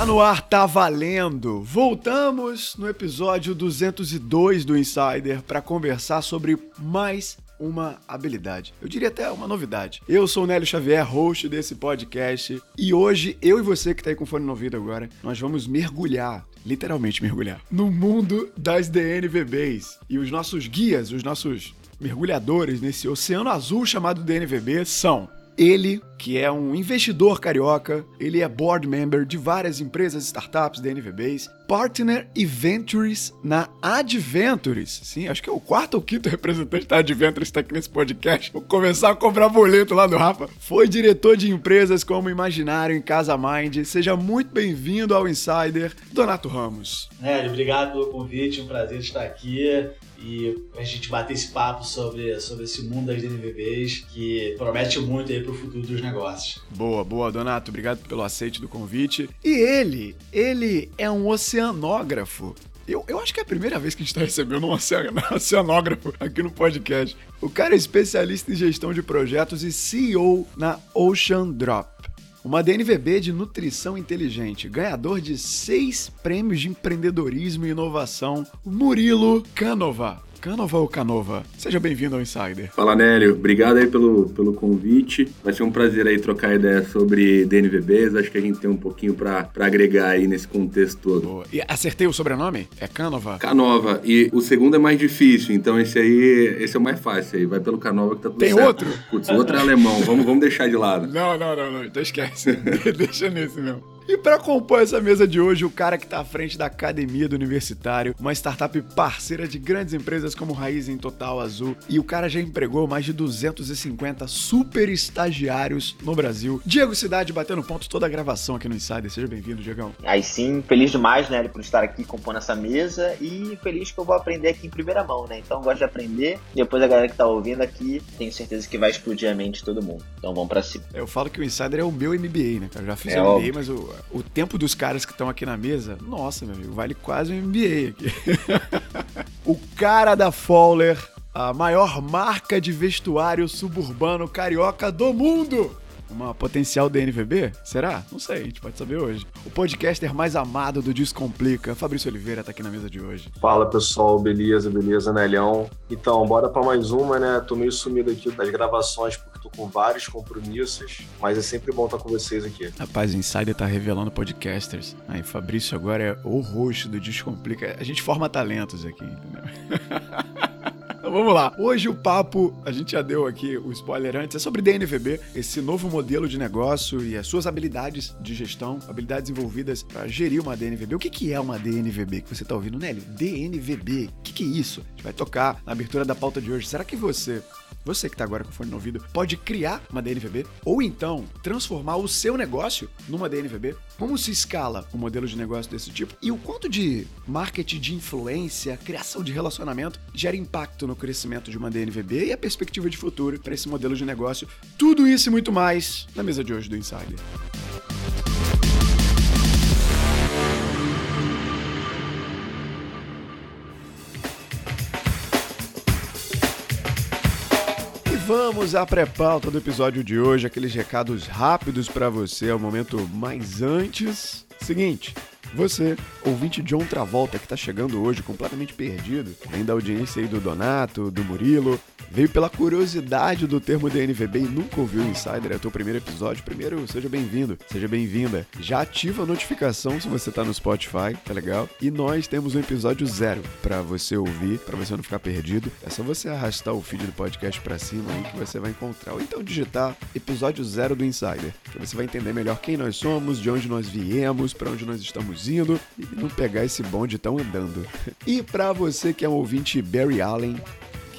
Tá no ar, tá valendo! Voltamos no episódio 202 do Insider para conversar sobre mais uma habilidade. Eu diria até uma novidade. Eu sou o Nélio Xavier, host desse podcast, e hoje eu e você que tá aí com fone no ouvido agora, nós vamos mergulhar literalmente mergulhar no mundo das DNVBs. E os nossos guias, os nossos mergulhadores nesse oceano azul chamado DNVB são ele, que é um investidor carioca, ele é board member de várias empresas, startups, DNVBs, partner e ventures na Adventures. Sim, acho que é o quarto ou quinto representante da Adventures está aqui nesse podcast. Vou começar a cobrar boleto lá do Rafa. Foi diretor de empresas como Imaginário em Casa Mind. Seja muito bem-vindo ao Insider, Donato Ramos. Hélio, obrigado pelo convite, um prazer estar aqui e a gente bater esse papo sobre, sobre esse mundo das DNVBs que promete muito aí pro futuro dos negócios. Boa, boa, Donato. Obrigado pelo aceite do convite. E ele, ele é um oceanógrafo. Eu, eu acho que é a primeira vez que a gente está recebendo um oceanógrafo aqui no podcast. O cara é especialista em gestão de projetos e CEO na Ocean Drop. Uma DNVB de nutrição inteligente, ganhador de seis prêmios de empreendedorismo e inovação, Murilo Canova. Canova ou Canova? Seja bem-vindo ao Insider. Fala, Nélio. Obrigado aí pelo, pelo convite. Vai ser um prazer aí trocar ideia sobre DNVBs. Acho que a gente tem um pouquinho para agregar aí nesse contexto todo. Boa. E acertei o sobrenome? É Canova? Canova. E o segundo é mais difícil, então esse aí esse é o mais fácil aí. Vai pelo Canova que tá tudo tem certo. outro? Putz, o outro é alemão. vamos, vamos deixar de lado. Não, não, não, não. Então esquece. Deixa nesse mesmo. E para compor essa mesa de hoje, o cara que está à frente da Academia do Universitário, uma startup parceira de grandes empresas como Raiz em Total Azul, e o cara já empregou mais de 250 super estagiários no Brasil. Diego Cidade batendo ponto toda a gravação aqui no Insider. Seja bem-vindo, Diegão. Aí sim, feliz demais, né, por estar aqui compondo essa mesa e feliz que eu vou aprender aqui em primeira mão, né? Então gosto de aprender. Depois a galera que tá ouvindo aqui, tenho certeza que vai explodir a mente de todo mundo. Então vamos para cima. Eu falo que o Insider é o meu MBA, né, cara? Eu já fiz É MBA, óbvio. mas o, o tempo dos caras que estão aqui na mesa, nossa, meu amigo, vale quase um MBA aqui. o cara da Fowler, a maior marca de vestuário suburbano carioca do mundo. Uma potencial DNVB? Será? Não sei, a gente pode saber hoje. O podcaster mais amado do Descomplica, Fabrício Oliveira, tá aqui na mesa de hoje. Fala pessoal, beleza, beleza, Nelhão? Então, bora pra mais uma, né? Tô meio sumido aqui das gravações porque tô com vários compromissos, mas é sempre bom estar com vocês aqui. Rapaz, o Insider tá revelando podcasters. Aí, Fabrício agora é o host do Descomplica. A gente forma talentos aqui, entendeu? Então vamos lá. Hoje o papo, a gente já deu aqui o spoiler antes, é sobre DNVB, esse novo modelo de negócio e as suas habilidades de gestão, habilidades envolvidas para gerir uma DNVB. O que, que é uma DNVB que você tá ouvindo, Nélio? DNVB, o que, que é isso? A gente vai tocar na abertura da pauta de hoje. Será que você você que está agora com fone no ouvido pode criar uma DNVB ou então transformar o seu negócio numa DNVB? Como se escala um modelo de negócio desse tipo? E o quanto de marketing de influência, criação de relacionamento gera impacto no crescimento de uma DNVB e a perspectiva de futuro para esse modelo de negócio? Tudo isso e muito mais na mesa de hoje do Insider. Vamos à pré-pauta do episódio de hoje, aqueles recados rápidos para você, é o momento mais antes. Seguinte, você, ouvinte John Travolta, que tá chegando hoje completamente perdido, além da audiência aí do Donato, do Murilo, veio pela curiosidade do termo DNVB e nunca ouviu Insider, é teu primeiro episódio. Primeiro, seja bem-vindo, seja bem-vinda. Já ativa a notificação se você tá no Spotify, tá legal? E nós temos um episódio zero para você ouvir, para você não ficar perdido. É só você arrastar o feed do podcast para cima aí que você vai encontrar. Ou então digitar episódio zero do Insider, que você vai entender melhor quem nós somos, de onde nós viemos, para onde nós estamos indo e não pegar esse bonde tão andando. E para você que é um ouvinte Barry Allen,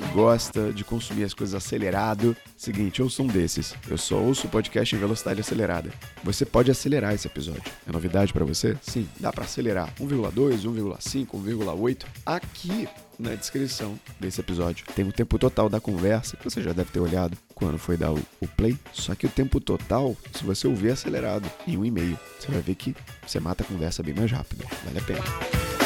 que gosta de consumir as coisas acelerado, seguinte, eu sou um desses. Eu só ouço podcast em velocidade acelerada. Você pode acelerar esse episódio. É novidade pra você? Sim, dá pra acelerar. 1,2, 1,5, 1,8. Aqui na descrição desse episódio tem o tempo total da conversa, que você já deve ter olhado quando foi dar o, o play. Só que o tempo total, se você ouvir acelerado, em um e-mail, você vai ver que você mata a conversa bem mais rápido. Vale a pena.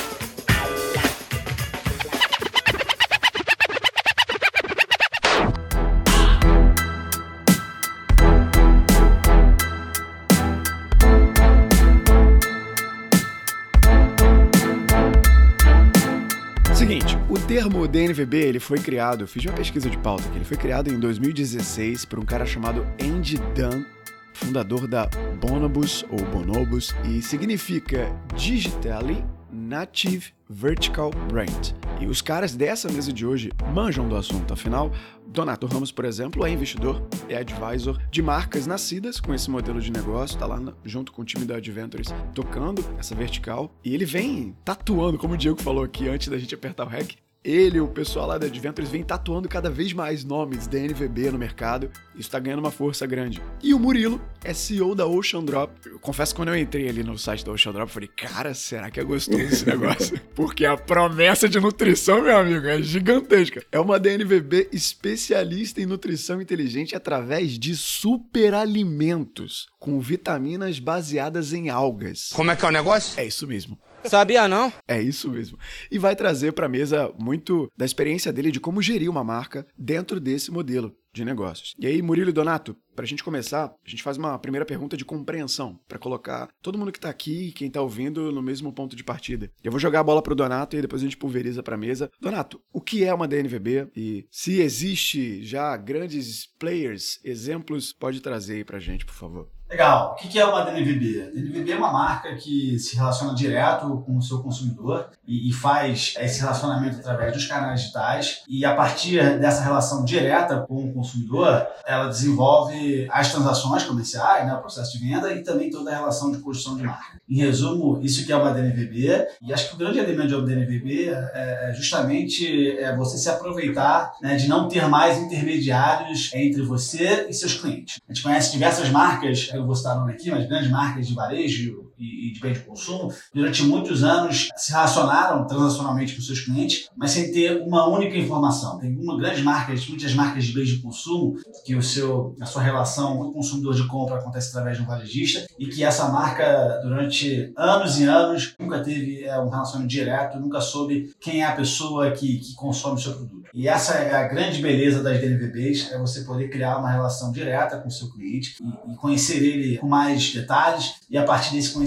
Termo DNVB ele foi criado, fiz uma pesquisa de pauta aqui, ele foi criado em 2016 por um cara chamado Andy Dunn, fundador da Bonobus ou Bonobus e significa Digitally Native Vertical Brand. E os caras dessa mesa de hoje manjam do assunto, afinal, Donato Ramos, por exemplo, é investidor, é advisor de marcas nascidas com esse modelo de negócio, tá lá na, junto com o time da Adventures tocando essa vertical, e ele vem tatuando, como o Diego falou aqui antes da gente apertar o REC, ele e o pessoal lá da Adventures vem tatuando cada vez mais nomes da NVB no mercado. Isso tá ganhando uma força grande. E o Murilo é CEO da Ocean Drop. Eu confesso que quando eu entrei ali no site da Ocean Drop, eu falei, cara, será que é gostoso esse negócio? Porque a promessa de nutrição, meu amigo, é gigantesca. É uma DNVB especialista em nutrição inteligente através de superalimentos com vitaminas baseadas em algas. Como é que é o negócio? É isso mesmo. Sabia não? É isso mesmo. E vai trazer para a mesa muito da experiência dele de como gerir uma marca dentro desse modelo de negócios. E aí, Murilo e Donato, para a gente começar, a gente faz uma primeira pergunta de compreensão, para colocar todo mundo que está aqui e quem está ouvindo no mesmo ponto de partida. Eu vou jogar a bola pro Donato e depois a gente pulveriza para a mesa. Donato, o que é uma DNVB e se existe já grandes players, exemplos, pode trazer aí para gente, por favor. Legal. O que é uma DNVB? DNVB é uma marca que se relaciona direto com o seu consumidor e, faz esse relacionamento através dos canais digitais. E a partir dessa relação direta com o consumidor, ela desenvolve as transações comerciais, né, o processo de venda e também toda a relação de construção de marca. Em resumo, isso que é uma DNVB. E acho que o grande elemento de uma DNVB é, é justamente é você se aproveitar né, de não ter mais intermediários entre você e seus clientes. A gente conhece diversas marcas eu vou citar nome aqui, mas grandes marcas de varejo e, de bem de consumo, durante muitos anos se relacionaram transacionalmente com seus clientes, mas sem ter uma única informação. Tem uma grandes marcas, muitas marcas de bens de consumo, que o seu, a sua relação com o consumidor de compra acontece através de um varejista e que essa marca, durante anos e anos, nunca teve é, um relacionamento direto, nunca soube quem é a pessoa que, que consome o seu produto. E essa é a grande beleza das DNVBs, é você poder criar uma relação direta com o seu cliente e, e conhecer ele com mais detalhes e a partir desse conhecimento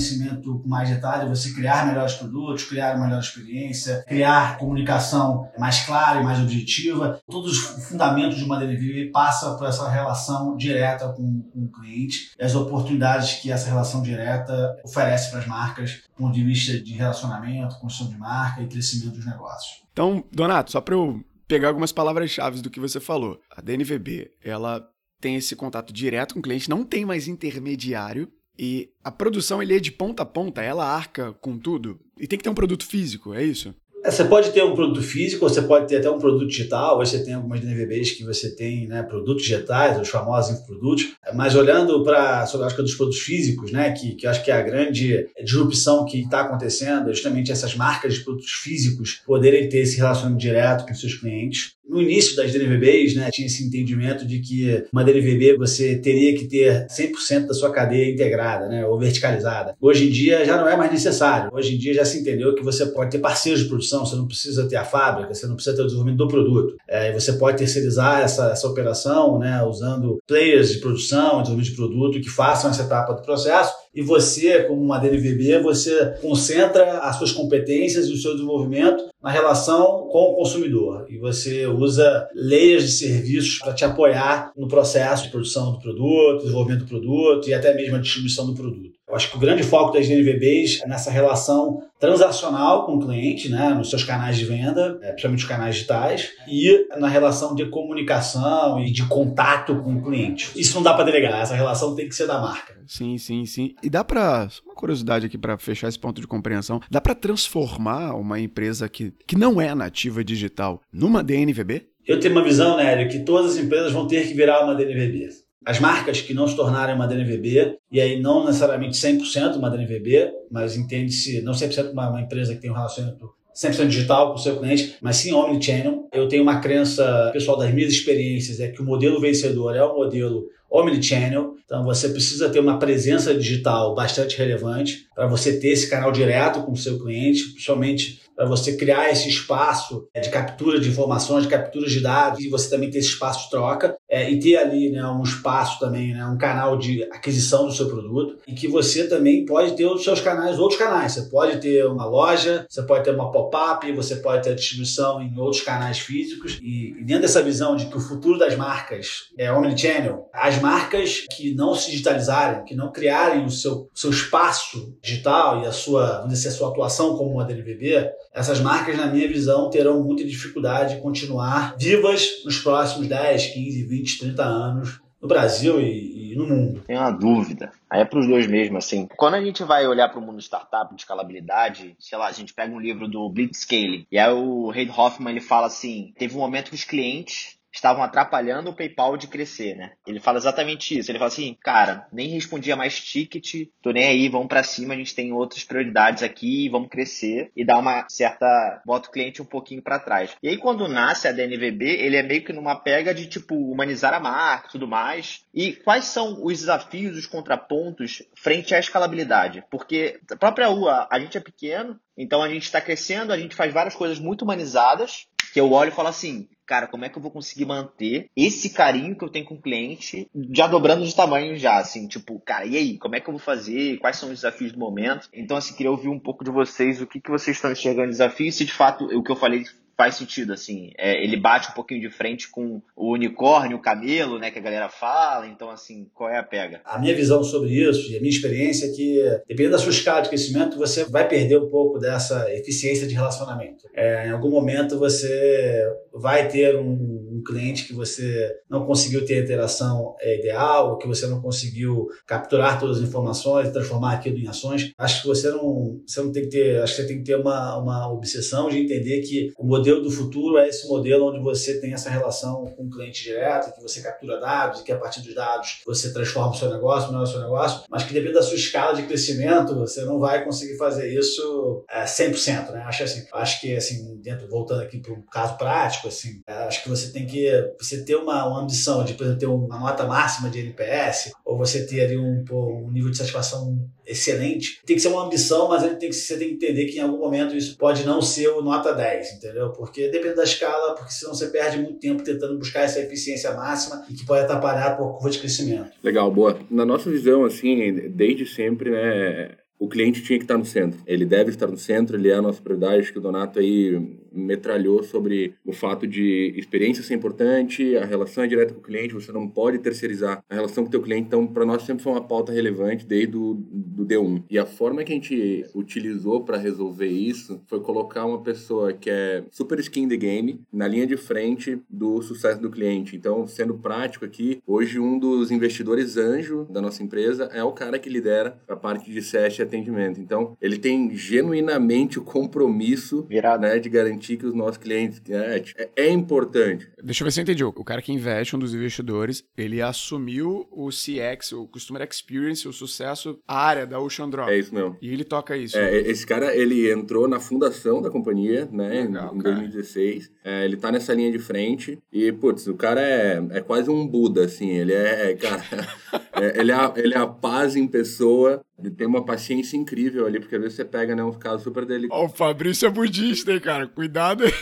com mais detalhe você criar melhores produtos, criar uma melhor experiência, criar comunicação mais clara e mais objetiva. Todos os fundamentos de uma DNVB passam por essa relação direta com, com o cliente e as oportunidades que essa relação direta oferece para as marcas do ponto de vista de relacionamento, construção de marca e crescimento dos negócios. Então, Donato, só para eu pegar algumas palavras-chave do que você falou. A DNVB, ela tem esse contato direto com o cliente, não tem mais intermediário. E a produção ele é de ponta a ponta, ela arca com tudo. E tem que ter um produto físico, é isso? Você pode ter um produto físico, você pode ter até um produto digital. Você tem algumas DNVBs que você tem né, produtos digitais, os famosos produtos. Mas olhando para a ótica dos produtos físicos, né, que, que eu acho que é a grande disrupção que está acontecendo, é justamente essas marcas de produtos físicos poderem ter esse relacionamento direto com seus clientes no início das DNVBs, né, tinha esse entendimento de que uma DNVB você teria que ter 100% da sua cadeia integrada, né, ou verticalizada. Hoje em dia já não é mais necessário. Hoje em dia já se entendeu que você pode ter parceiros de produção, você não precisa ter a fábrica, você não precisa ter o desenvolvimento do produto. É, você pode terceirizar essa, essa operação, né, usando players de produção, desenvolvimento de produto que façam essa etapa do processo e você, como uma DNVB, você concentra as suas competências e o seu desenvolvimento na relação com o consumidor. E você usa layers de serviços para te apoiar no processo de produção do produto, desenvolvimento do produto e até mesmo a distribuição do produto. Eu acho que o grande foco das NVBs é nessa relação transacional com o cliente, né, nos seus canais de venda, é, principalmente os canais digitais, e na relação de comunicação e de contato com o cliente. Isso não dá para delegar, essa relação tem que ser da marca. Sim, sim, sim. E dá para, uma curiosidade aqui para fechar esse ponto de compreensão, dá para transformar uma empresa que, que não é nativa digital numa DNVB? Eu tenho uma visão, Nélio, que todas as empresas vão ter que virar uma DNVB. As marcas que não se tornarem uma DNVB, e aí não necessariamente 100% uma DNVB, mas entende-se não 100% uma, uma empresa que tem um relacionamento 100% digital com o seu cliente, mas sim omnichannel. Eu tenho uma crença pessoal das minhas experiências, é que o modelo vencedor é o modelo omnichannel. Então você precisa ter uma presença digital bastante relevante para você ter esse canal direto com o seu cliente, principalmente para você criar esse espaço de captura de informações, de captura de dados, e você também ter esse espaço de troca. É, e ter ali né, um espaço também, né, um canal de aquisição do seu produto, e que você também pode ter os seus canais, outros canais. Você pode ter uma loja, você pode ter uma pop-up, você pode ter distribuição em outros canais físicos. E, e, dentro dessa visão de que o futuro das marcas é omnichannel, as marcas que não se digitalizarem, que não criarem o seu, seu espaço digital e a sua, dizer, a sua atuação como uma DLBB, essas marcas, na minha visão, terão muita dificuldade de continuar vivas nos próximos 10, 15, 20, 30 anos no Brasil e, e no mundo. Tenho uma dúvida. Aí é para os dois mesmo, assim. Quando a gente vai olhar para o mundo startup, de escalabilidade, sei lá, a gente pega um livro do Blitzscaling, e aí o Reid Hoffman ele fala assim: teve um momento que os clientes estavam atrapalhando o PayPal de crescer, né? Ele fala exatamente isso. Ele fala assim, cara, nem respondia mais ticket, tô nem aí, vamos para cima, a gente tem outras prioridades aqui, vamos crescer e dar uma certa, bota o cliente um pouquinho para trás. E aí quando nasce a DNVB, ele é meio que numa pega de tipo humanizar a marca, tudo mais. E quais são os desafios, os contrapontos frente à escalabilidade? Porque a própria UA, a gente é pequeno, então a gente está crescendo, a gente faz várias coisas muito humanizadas, que eu olho e falo assim, cara, como é que eu vou conseguir manter esse carinho que eu tenho com o cliente, já dobrando de tamanho já, assim, tipo, cara, e aí, como é que eu vou fazer? Quais são os desafios do momento? Então, assim, queria ouvir um pouco de vocês, o que, que vocês estão enxergando de desafio, se de fato o que eu falei faz sentido, assim. É, ele bate um pouquinho de frente com o unicórnio, o camelo, né, que a galera fala. Então, assim, qual é a pega? A minha visão sobre isso e a minha experiência é que, dependendo da sua escala de crescimento, você vai perder um pouco dessa eficiência de relacionamento. É, em algum momento você vai ter um um cliente que você não conseguiu ter a interação é, ideal, que você não conseguiu capturar todas as informações e transformar aquilo em ações. Acho que você não, você não tem que ter, acho que você tem que ter uma, uma obsessão de entender que o modelo do futuro é esse modelo onde você tem essa relação com o cliente direto, que você captura dados e que a partir dos dados você transforma o seu negócio, melhora o seu negócio, mas que devido à sua escala de crescimento, você não vai conseguir fazer isso é, 100%, né? Acho assim, acho que assim, dentro voltando aqui para um caso prático, assim, é, acho que você tem que você ter uma, uma ambição de, exemplo, ter uma nota máxima de NPS, ou você ter ali um, um nível de satisfação excelente, tem que ser uma ambição, mas ele tem que, você tem que entender que em algum momento isso pode não ser o nota 10, entendeu? Porque depende da escala, porque senão você perde muito tempo tentando buscar essa eficiência máxima e que pode atrapalhar a curva de crescimento. Legal, boa. Na nossa visão, assim, desde sempre, né, o cliente tinha que estar no centro. Ele deve estar no centro, ele é a nossa prioridade. Acho que o Donato aí metralhou sobre o fato de experiência ser importante, a relação é direta com o cliente, você não pode terceirizar a relação com o teu cliente. Então, para nós sempre foi uma pauta relevante desde o do D1. E a forma que a gente utilizou para resolver isso foi colocar uma pessoa que é super skin the game na linha de frente do sucesso do cliente. Então, sendo prático aqui, hoje um dos investidores anjo da nossa empresa é o cara que lidera a parte de SES e atendimento. Então, ele tem genuinamente o compromisso né, de garantir garantir que os nossos clientes. É, é, é, importante. Deixa eu ver se eu entendi. O cara que investe, um dos investidores, ele assumiu o CX, o Customer Experience, o sucesso, a área da Ocean Drop. É isso mesmo. E ele toca isso. É, esse cara, ele entrou na fundação da companhia, né, Legal, em, em 2016. É, ele tá nessa linha de frente e, putz, o cara é, é quase um Buda, assim. Ele é, cara, é, ele, é, ele é a paz em pessoa ele tem uma paciência incrível ali, porque às vezes você pega, né, uns casos super delicados. Ó, o Fabrício é budista, hein, cara? Cuidado aí.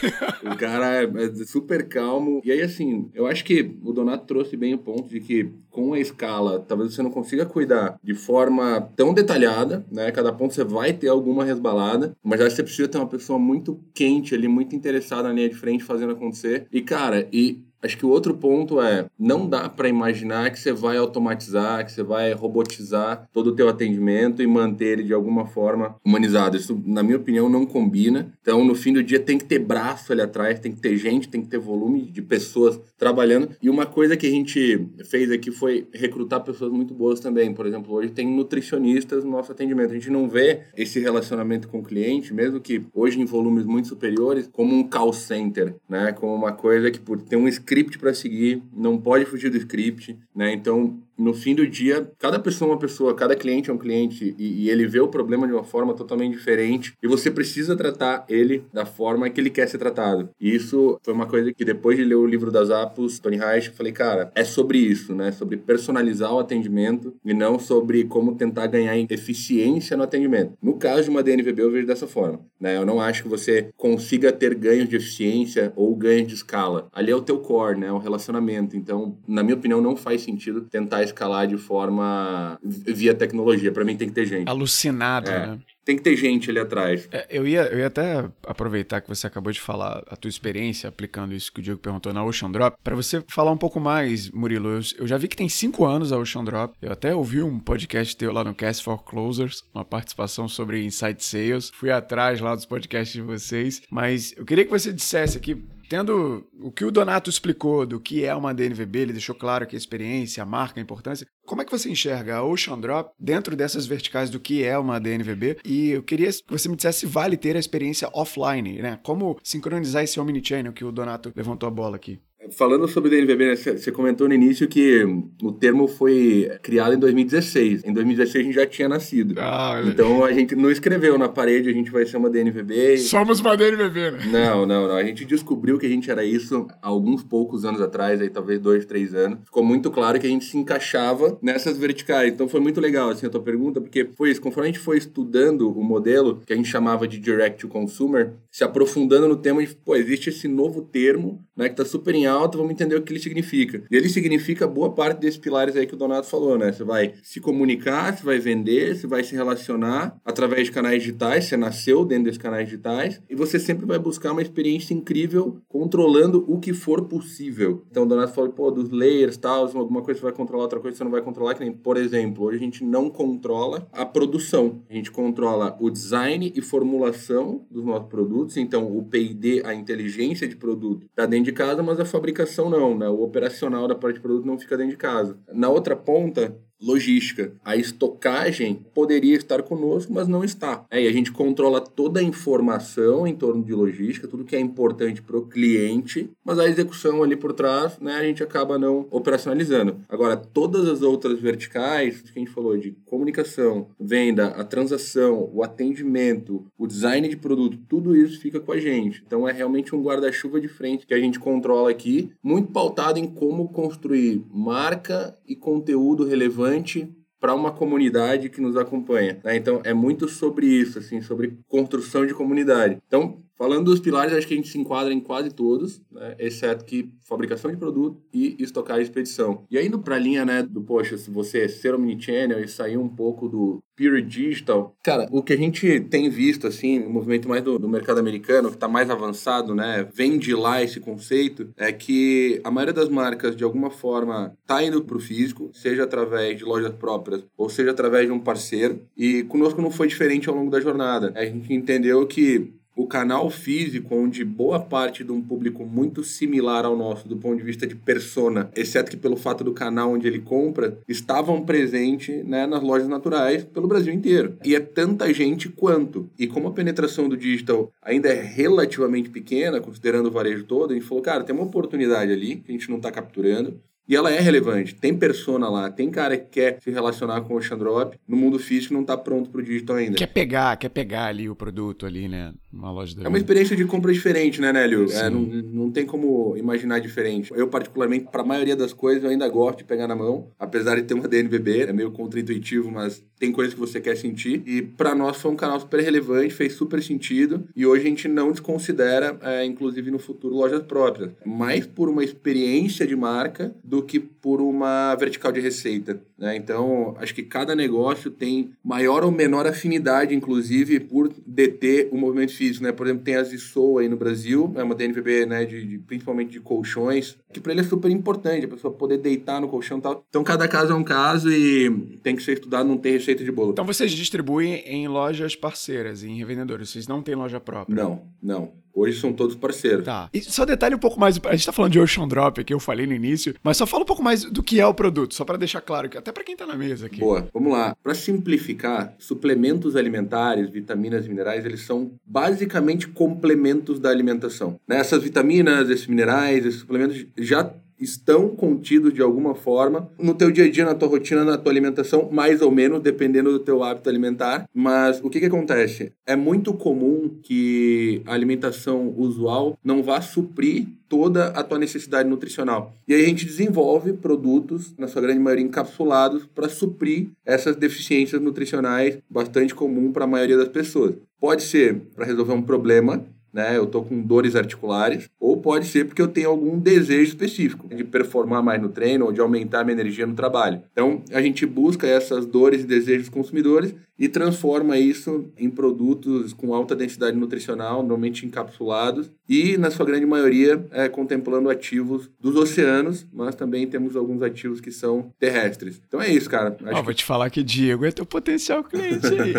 o cara é, é, super calmo. E aí, assim, eu acho que o Donato trouxe bem o ponto de que com a escala, talvez você não consiga cuidar de forma tão detalhada, né? Cada ponto você vai ter alguma resbalada, mas acho que você precisa ter uma pessoa muito quente ali, muito interessada na linha de frente fazendo acontecer. E, cara, e Acho que o outro ponto é, não dá para imaginar que você vai automatizar, que você vai robotizar todo o teu atendimento e manter ele de alguma forma humanizado. Isso, na minha opinião, não combina. Então, no fim do dia, tem que ter braço ali atrás, tem que ter gente, tem que ter volume de pessoas trabalhando. E uma coisa que a gente fez aqui foi recrutar pessoas muito boas também. Por exemplo, hoje tem nutricionistas no nosso atendimento. A gente não vê esse relacionamento com o cliente, mesmo que hoje em volumes muito superiores, como um call center, né? Como uma coisa que por ter um script para seguir, não pode fugir do script, né? Então, no fim do dia, cada pessoa é uma pessoa, cada cliente é um cliente e, e, ele vê o problema de uma forma totalmente diferente e você precisa tratar ele da forma que ele quer ser tratado. E isso foi uma coisa que depois de ler o livro das Apos, Tony Reich, falei, cara, é sobre isso, né? Sobre personalizar o atendimento e não sobre como tentar ganhar eficiência no atendimento. No caso de uma DNVB, eu vejo dessa forma, né? Eu não acho que você consiga ter ganhos de eficiência ou ganhos de escala. Ali é o teu core, né? É o relacionamento. Então, na minha opinião, não faz sentido tentar escalar de forma via tecnologia. Para mim tem que ter gente. Alucinado, é. né? tem que ter gente ali atrás. É, eu, ia, eu ia até aproveitar que você acabou de falar a tua experiência aplicando isso que o Diego perguntou na Ocean Drop, para você falar um pouco mais, Murilo. Eu, eu, já vi que tem cinco anos a Ocean Drop. Eu até ouvi um podcast teu lá no Cast for Closers, uma participação sobre Insight Sales. Fui atrás lá dos podcasts de vocês, mas eu queria que você dissesse aqui Tendo o que o Donato explicou do que é uma DNVB, ele deixou claro que a experiência, a marca, a importância. Como é que você enxerga a Ocean Drop dentro dessas verticais do que é uma DNVB? E eu queria que você me dissesse se vale ter a experiência offline, né? Como sincronizar esse omnichannel que o Donato levantou a bola aqui. Falando sobre o DNVB, né, você comentou no início que o termo foi criado em 2016. Em 2016 a gente já tinha nascido. Ah, então a gente não escreveu na parede, a gente vai ser uma DNVB. E... Somos uma DNVB, né? Não, não, não. A gente descobriu que a gente era isso há alguns poucos anos atrás, aí talvez dois, três anos. Ficou muito claro que a gente se encaixava nessas verticais. Então foi muito legal assim a tua pergunta, porque foi isso. Conforme a gente foi estudando o modelo que a gente chamava de Direct to Consumer, se aprofundando no tema, de, pô, existe esse novo termo, né, que tá super em alta, vamos entender o que ele significa. E ele significa boa parte desses pilares aí que o Donato falou, né? Você vai se comunicar, você vai vender, você vai se relacionar através de canais digitais, você nasceu dentro desses canais digitais, e você sempre vai buscar uma experiência incrível controlando o que for possível. Então o Donato falou, pô, dos layers, tal, alguma coisa você vai controlar, outra coisa você não vai controlar, que nem, por exemplo, hoje a gente não controla a produção. A gente controla o design e formulação dos nossos produtos, então o P&D, a inteligência de produto, está dentro de casa, mas a fabricação não, né? O operacional da parte de produto não fica dentro de casa. Na outra ponta, logística. A estocagem poderia estar conosco, mas não está. É, e a gente controla toda a informação em torno de logística, tudo que é importante para o cliente, mas a execução ali por trás, né, a gente acaba não operacionalizando. Agora, todas as outras verticais que a gente falou de comunicação, venda, a transação, o atendimento, o design de produto, tudo isso fica com a gente. Então é realmente um guarda-chuva de frente que a gente controla aqui, muito pautado em como construir marca e conteúdo relevante relevante para uma comunidade que nos acompanha. Né? Então, é muito sobre isso, assim, sobre construção de comunidade. Então, Falando dos pilares, acho que a gente se enquadra em quase todos, né? exceto que fabricação de produto e estocagem e expedição. E indo para a linha né, do, poxa, se você ser omnichannel e sair um pouco do pure digital, cara, o que a gente tem visto, assim, o movimento mais do, do mercado americano, que está mais avançado, né, vem de lá esse conceito, é que a maioria das marcas, de alguma forma, está indo para o físico, seja através de lojas próprias ou seja através de um parceiro, e conosco não foi diferente ao longo da jornada. A gente entendeu que o canal físico, onde boa parte de um público muito similar ao nosso do ponto de vista de persona, exceto que pelo fato do canal onde ele compra, estavam presentes né, nas lojas naturais pelo Brasil inteiro. E é tanta gente quanto. E como a penetração do digital ainda é relativamente pequena, considerando o varejo todo, a gente falou, cara, tem uma oportunidade ali que a gente não está capturando. E ela é relevante. Tem persona lá, tem cara que quer se relacionar com o Ocean Drop. No mundo físico não está pronto para o digital ainda. Quer pegar, quer pegar ali o produto ali, né? Uma loja da É uma experiência de compra diferente, né, Nélio? É, não, não tem como imaginar diferente. Eu, particularmente, para a maioria das coisas, eu ainda gosto de pegar na mão. Apesar de ter uma DNVB, é meio contra-intuitivo, mas tem coisas que você quer sentir. E para nós foi um canal super relevante, fez super sentido. E hoje a gente não desconsidera, é, inclusive no futuro, lojas próprias. Mais por uma experiência de marca do que por uma vertical de receita. Né? Então, acho que cada negócio tem maior ou menor afinidade, inclusive, por deter o movimento físico. Né? Por exemplo, tem a Zissou aí no Brasil, é uma DNVB né, de, de principalmente de colchões, que para ele é super importante, a pessoa poder deitar no colchão e tal. Então, cada caso é um caso e tem que ser estudado, não tem receita de bolo. Então, vocês distribuem em lojas parceiras, em revendedores, vocês não têm loja própria? Não, não. Hoje são todos parceiros. Tá. E só detalhe um pouco mais. A gente tá falando de Ocean Drop aqui, eu falei no início, mas só fala um pouco mais do que é o produto, só para deixar claro, que até para quem tá na mesa aqui. Boa. Vamos lá. Para simplificar, suplementos alimentares, vitaminas e minerais, eles são basicamente complementos da alimentação. Né? Essas vitaminas, esses minerais, esses suplementos já estão contidos de alguma forma no teu dia a dia, na tua rotina, na tua alimentação, mais ou menos, dependendo do teu hábito alimentar. Mas o que, que acontece? É muito comum que a alimentação usual não vá suprir toda a tua necessidade nutricional. E aí a gente desenvolve produtos, na sua grande maioria encapsulados, para suprir essas deficiências nutricionais bastante comum para a maioria das pessoas. Pode ser para resolver um problema né? Eu tô com dores articulares, ou pode ser porque eu tenho algum desejo específico de performar mais no treino ou de aumentar minha energia no trabalho. Então, a gente busca essas dores e desejos dos consumidores e transforma isso em produtos com alta densidade nutricional, normalmente encapsulados, e na sua grande maioria é, contemplando ativos dos oceanos, mas também temos alguns ativos que são terrestres. Então é isso, cara. Acho oh, Vou te falar que Diego é teu potencial cliente aí.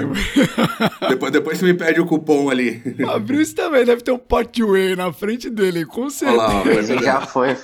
depois, depois você me pede o cupom ali. Fabrício também deve ter um pot whey na frente dele, com certeza. Olha lá, Esse já foi.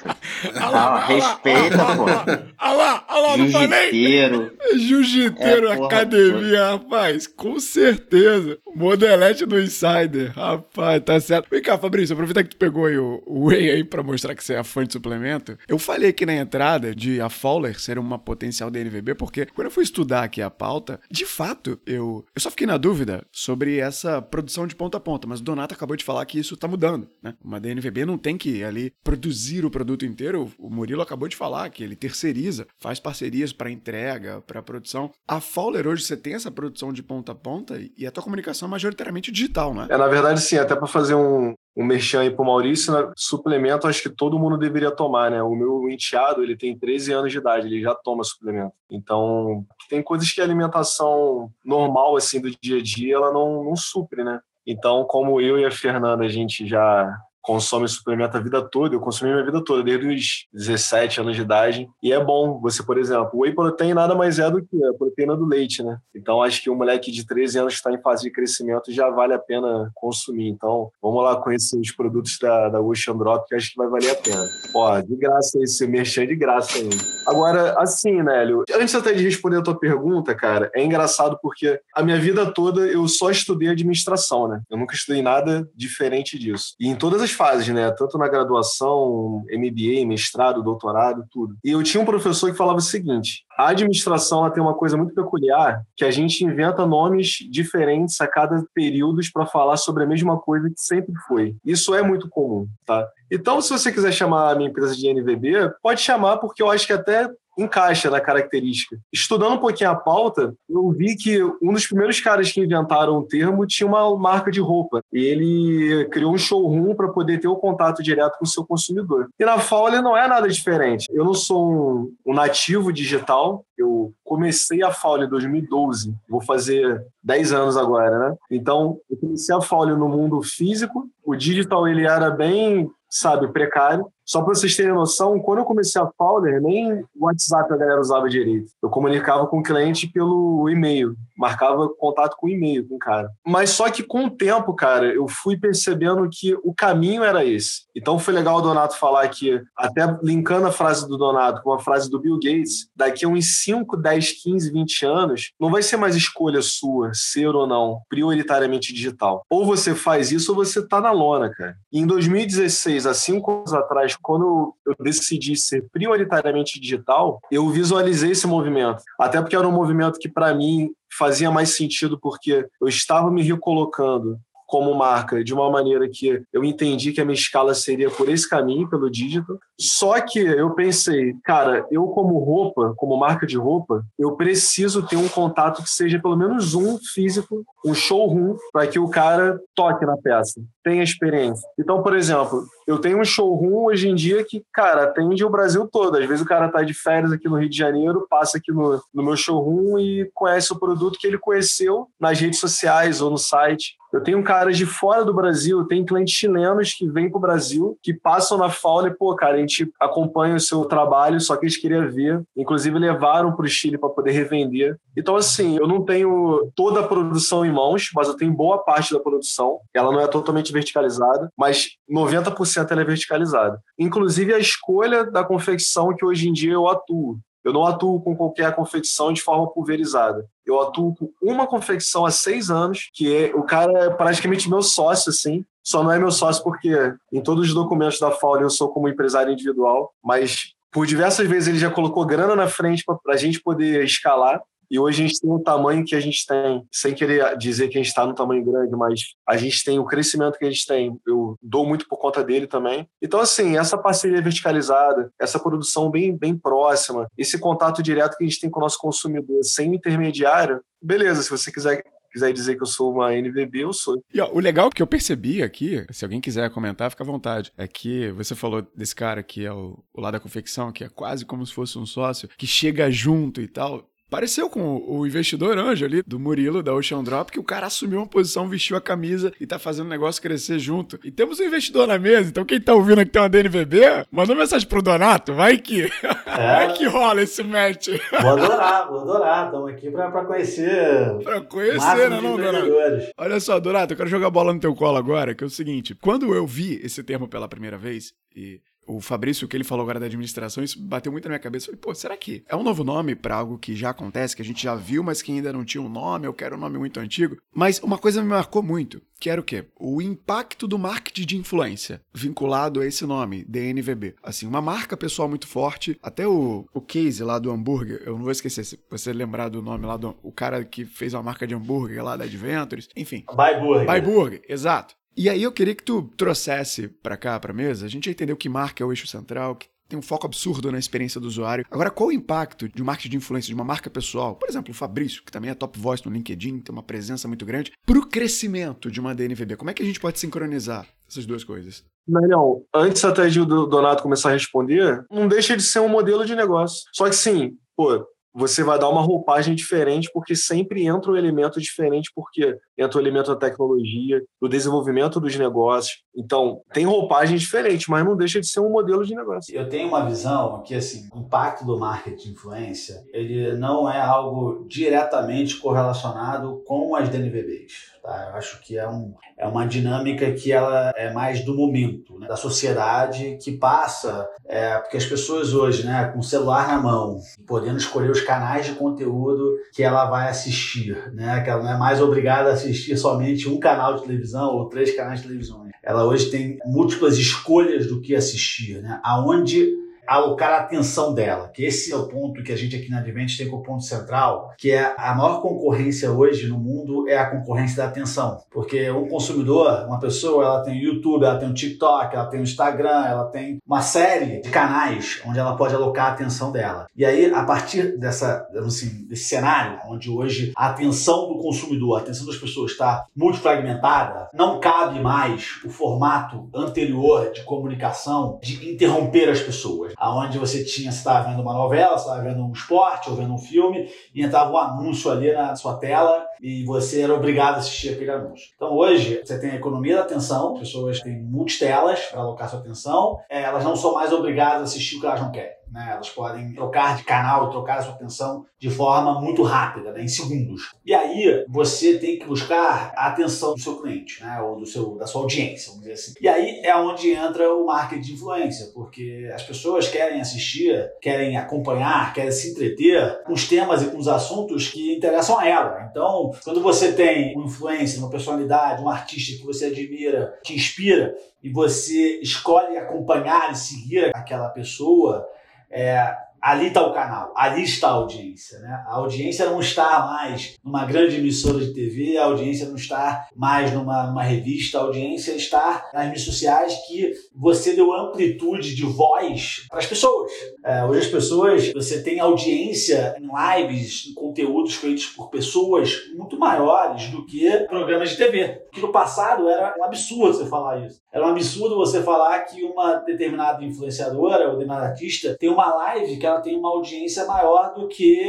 Olha lá, respeita, pô. Olha lá, olha lá, não falei? Jiu-jiteiro. Jiu-jiteiro, é, academia, rapaz, com certeza. Modelete do Insider, rapaz, tá certo. Vem cá, Fabrício, aproveita que tu pegou aí o, Whey aí pra mostrar que você é fã de suplemento. Eu falei aqui na entrada de a Fowler ser uma potencial DNVB, porque quando eu fui estudar aqui a pauta, de fato, eu, eu só fiquei na dúvida sobre essa produção de ponta a ponta, mas o Donato acabou de falar que isso tá mudando, né? Uma DNVB não tem que ali produzir o produto inteiro. O Murilo acabou de falar que ele terceiriza, faz parcerias para entrega, para produção. A Fowler hoje você tem essa produção de ponta a ponta e a tua comunicação é majoritariamente digital, né? É, na verdade, sim, até para fazer um, um merchan aí pro Maurício, né? suplemento acho que todo mundo deveria tomar, né? O meu enteado, ele tem 13 anos de idade, ele já toma suplemento. Então, tem coisas que a alimentação normal, assim, do dia a dia, ela não, não supre, né? Então, como eu e a Fernanda, a gente já consome suplemento a vida toda, eu consumi minha vida toda, desde os 17 anos de idade. E é bom você, por exemplo, o whey protein nada mais é do que a proteína do leite, né? Então acho que um moleque de 13 anos que está em fase de crescimento já vale a pena consumir. Então vamos lá conhecer os produtos da, da Ocean Drop que acho que vai valer a pena. Ó, de graça esse merchan de graça aí. Agora, assim, Nélio, antes até de responder a tua pergunta, cara, é engraçado porque a minha vida toda eu só estudei administração, né? Eu nunca estudei nada diferente disso. E em todas as fases, né? Tanto na graduação, MBA, mestrado, doutorado, tudo. E eu tinha um professor que falava o seguinte: a administração tem uma coisa muito peculiar, que a gente inventa nomes diferentes a cada período para falar sobre a mesma coisa que sempre foi. Isso é muito comum, tá? Então, se você quiser chamar a minha empresa de NVB, pode chamar, porque eu acho que até encaixa na característica. Estudando um pouquinho a pauta, eu vi que um dos primeiros caras que inventaram o termo tinha uma marca de roupa. Ele criou um showroom para poder ter o contato direto com o seu consumidor. E na Fowler não é nada diferente. Eu não sou um, um nativo digital, eu comecei a Fowler em 2012, vou fazer 10 anos agora, né? Então, eu comecei a Fowler no mundo físico, o digital ele era bem sabe, precário. Só para vocês terem noção, quando eu comecei a Fowler, nem o WhatsApp a galera usava direito. Eu comunicava com o cliente pelo e-mail, marcava contato com e-mail com o cara. Mas só que com o tempo, cara, eu fui percebendo que o caminho era esse. Então foi legal o Donato falar que, até linkando a frase do Donato com a frase do Bill Gates, daqui a uns 5, 10, 15, 20 anos, não vai ser mais escolha sua, ser ou não, prioritariamente digital. Ou você faz isso ou você tá na lona, cara. E em 2016, há cinco anos atrás, quando eu decidi ser prioritariamente digital, eu visualizei esse movimento. Até porque era um movimento que, para mim, fazia mais sentido porque eu estava me recolocando como marca de uma maneira que eu entendi que a minha escala seria por esse caminho, pelo digital. Só que eu pensei, cara, eu como roupa, como marca de roupa, eu preciso ter um contato que seja pelo menos um físico, um showroom, para que o cara toque na peça, tenha experiência. Então, por exemplo, eu tenho um showroom hoje em dia que, cara, atende o Brasil todo. Às vezes o cara tá de férias aqui no Rio de Janeiro, passa aqui no, no meu showroom e conhece o produto que ele conheceu nas redes sociais ou no site. Eu tenho caras de fora do Brasil, tem clientes chilenos que vêm para o Brasil, que passam na Fauna e, pô, cara, a gente acompanha o seu trabalho, só que eles queriam ver. Inclusive, levaram para o Chile para poder revender. Então, assim, eu não tenho toda a produção em mãos, mas eu tenho boa parte da produção. Ela não é totalmente verticalizada, mas 90% ela é verticalizada. Inclusive, a escolha da confecção que hoje em dia eu atuo. Eu não atuo com qualquer confecção de forma pulverizada. Eu atuo com uma confecção há seis anos, que é, o cara é praticamente meu sócio, assim. só não é meu sócio porque em todos os documentos da Faule eu sou como empresário individual, mas por diversas vezes ele já colocou grana na frente para a gente poder escalar. E hoje a gente tem o tamanho que a gente tem, sem querer dizer que a gente está no tamanho grande, mas a gente tem o crescimento que a gente tem. Eu dou muito por conta dele também. Então, assim, essa parceria verticalizada, essa produção bem, bem próxima, esse contato direto que a gente tem com o nosso consumidor sem intermediário, beleza, se você quiser quiser dizer que eu sou uma NVB, eu sou. E ó, o legal que eu percebi aqui, se alguém quiser comentar, fica à vontade, é que você falou desse cara que é o, o lado da confecção, que é quase como se fosse um sócio, que chega junto e tal. Pareceu com o investidor anjo ali do Murilo, da Ocean Drop, que o cara assumiu uma posição, vestiu a camisa e tá fazendo o negócio crescer junto. E temos um investidor na mesa, então quem tá ouvindo aqui tem uma DNVB, manda mensagem pro Donato, vai que. É. vai que rola esse match. Vou adorar, vou adorar. Estamos aqui pra, pra conhecer. Pra conhecer, né, não, Donato? Olha só, Donato, eu quero jogar bola no teu colo agora, que é o seguinte: quando eu vi esse termo pela primeira vez, e o Fabrício, o que ele falou agora da administração, isso bateu muito na minha cabeça. Eu falei, pô, será que é um novo nome para algo que já acontece, que a gente já viu, mas que ainda não tinha um nome? Eu quero um nome muito antigo. Mas uma coisa me marcou muito, que era o quê? O impacto do marketing de influência vinculado a esse nome, DNVB. Assim, uma marca pessoal muito forte. Até o, o case lá do hambúrguer, eu não vou esquecer, se você lembrar do nome lá do o cara que fez uma marca de hambúrguer lá da Adventures, enfim. By Burger. By Burger, exato. E aí eu queria que tu trouxesse para cá, para mesa, a gente entendeu que marca é o eixo central, que tem um foco absurdo na experiência do usuário. Agora, qual o impacto de um marketing de influência de uma marca pessoal, por exemplo, o Fabrício, que também é top voice no LinkedIn, tem uma presença muito grande, para o crescimento de uma DNVB? Como é que a gente pode sincronizar essas duas coisas? Não, antes até de o Donato começar a responder, não deixa de ser um modelo de negócio. Só que sim, pô, você vai dar uma roupagem diferente, porque sempre entra um elemento diferente, porque entra o um elemento da tecnologia, do desenvolvimento dos negócios. Então, tem roupagem diferente, mas não deixa de ser um modelo de negócio. Eu tenho uma visão que, assim, o impacto do marketing influência, ele não é algo diretamente correlacionado com as DNVBs. Tá? Eu acho que é, um, é uma dinâmica que ela é mais do momento, né? da sociedade que passa, é, porque as pessoas hoje, né, com o celular na mão, podendo escolher os canais de conteúdo que ela vai assistir, né, que ela não é mais obrigada a assistir somente um canal de televisão ou três canais de televisão. Ela hoje tem múltiplas escolhas do que assistir, né, aonde alocar a atenção dela, que esse é o ponto que a gente aqui na Advent tem como ponto central, que é a maior concorrência hoje no mundo é a concorrência da atenção, porque um consumidor, uma pessoa, ela tem o YouTube, ela tem o TikTok, ela tem o Instagram, ela tem uma série de canais onde ela pode alocar a atenção dela. E aí, a partir dessa, assim, desse cenário, onde hoje a atenção do consumidor, a atenção das pessoas está multifragmentada, não cabe mais o formato anterior de comunicação de interromper as pessoas aonde você tinha, você estava vendo uma novela, estava vendo um esporte ou vendo um filme, e entrava um anúncio ali na sua tela e você era obrigado a assistir aquele anúncio. Então hoje você tem a economia da atenção, pessoas têm multitelas para alocar sua atenção, é, elas não são mais obrigadas a assistir o que elas não querem. Né? Elas podem trocar de canal, trocar a sua atenção de forma muito rápida, né? em segundos. E aí você tem que buscar a atenção do seu cliente, né? ou do seu, da sua audiência, vamos dizer assim. E aí é onde entra o marketing de influência, porque as pessoas querem assistir, querem acompanhar, querem se entreter com os temas e com os assuntos que interessam a ela. Então, quando você tem um influencer, uma personalidade, um artista que você admira, te inspira, e você escolhe acompanhar e seguir aquela pessoa, é, ali está o canal, ali está a audiência. Né? A audiência não está mais numa grande emissora de TV, a audiência não está mais numa, numa revista, a audiência está nas mídias sociais que você deu amplitude de voz para as pessoas. É, hoje as pessoas, você tem audiência em lives, em conteúdos feitos por pessoas muito maiores do que programas de TV. Que no passado era um absurdo você falar isso. Era um absurdo você falar que uma determinada influenciadora ou determinada artista tem uma live que ela tem uma audiência maior do que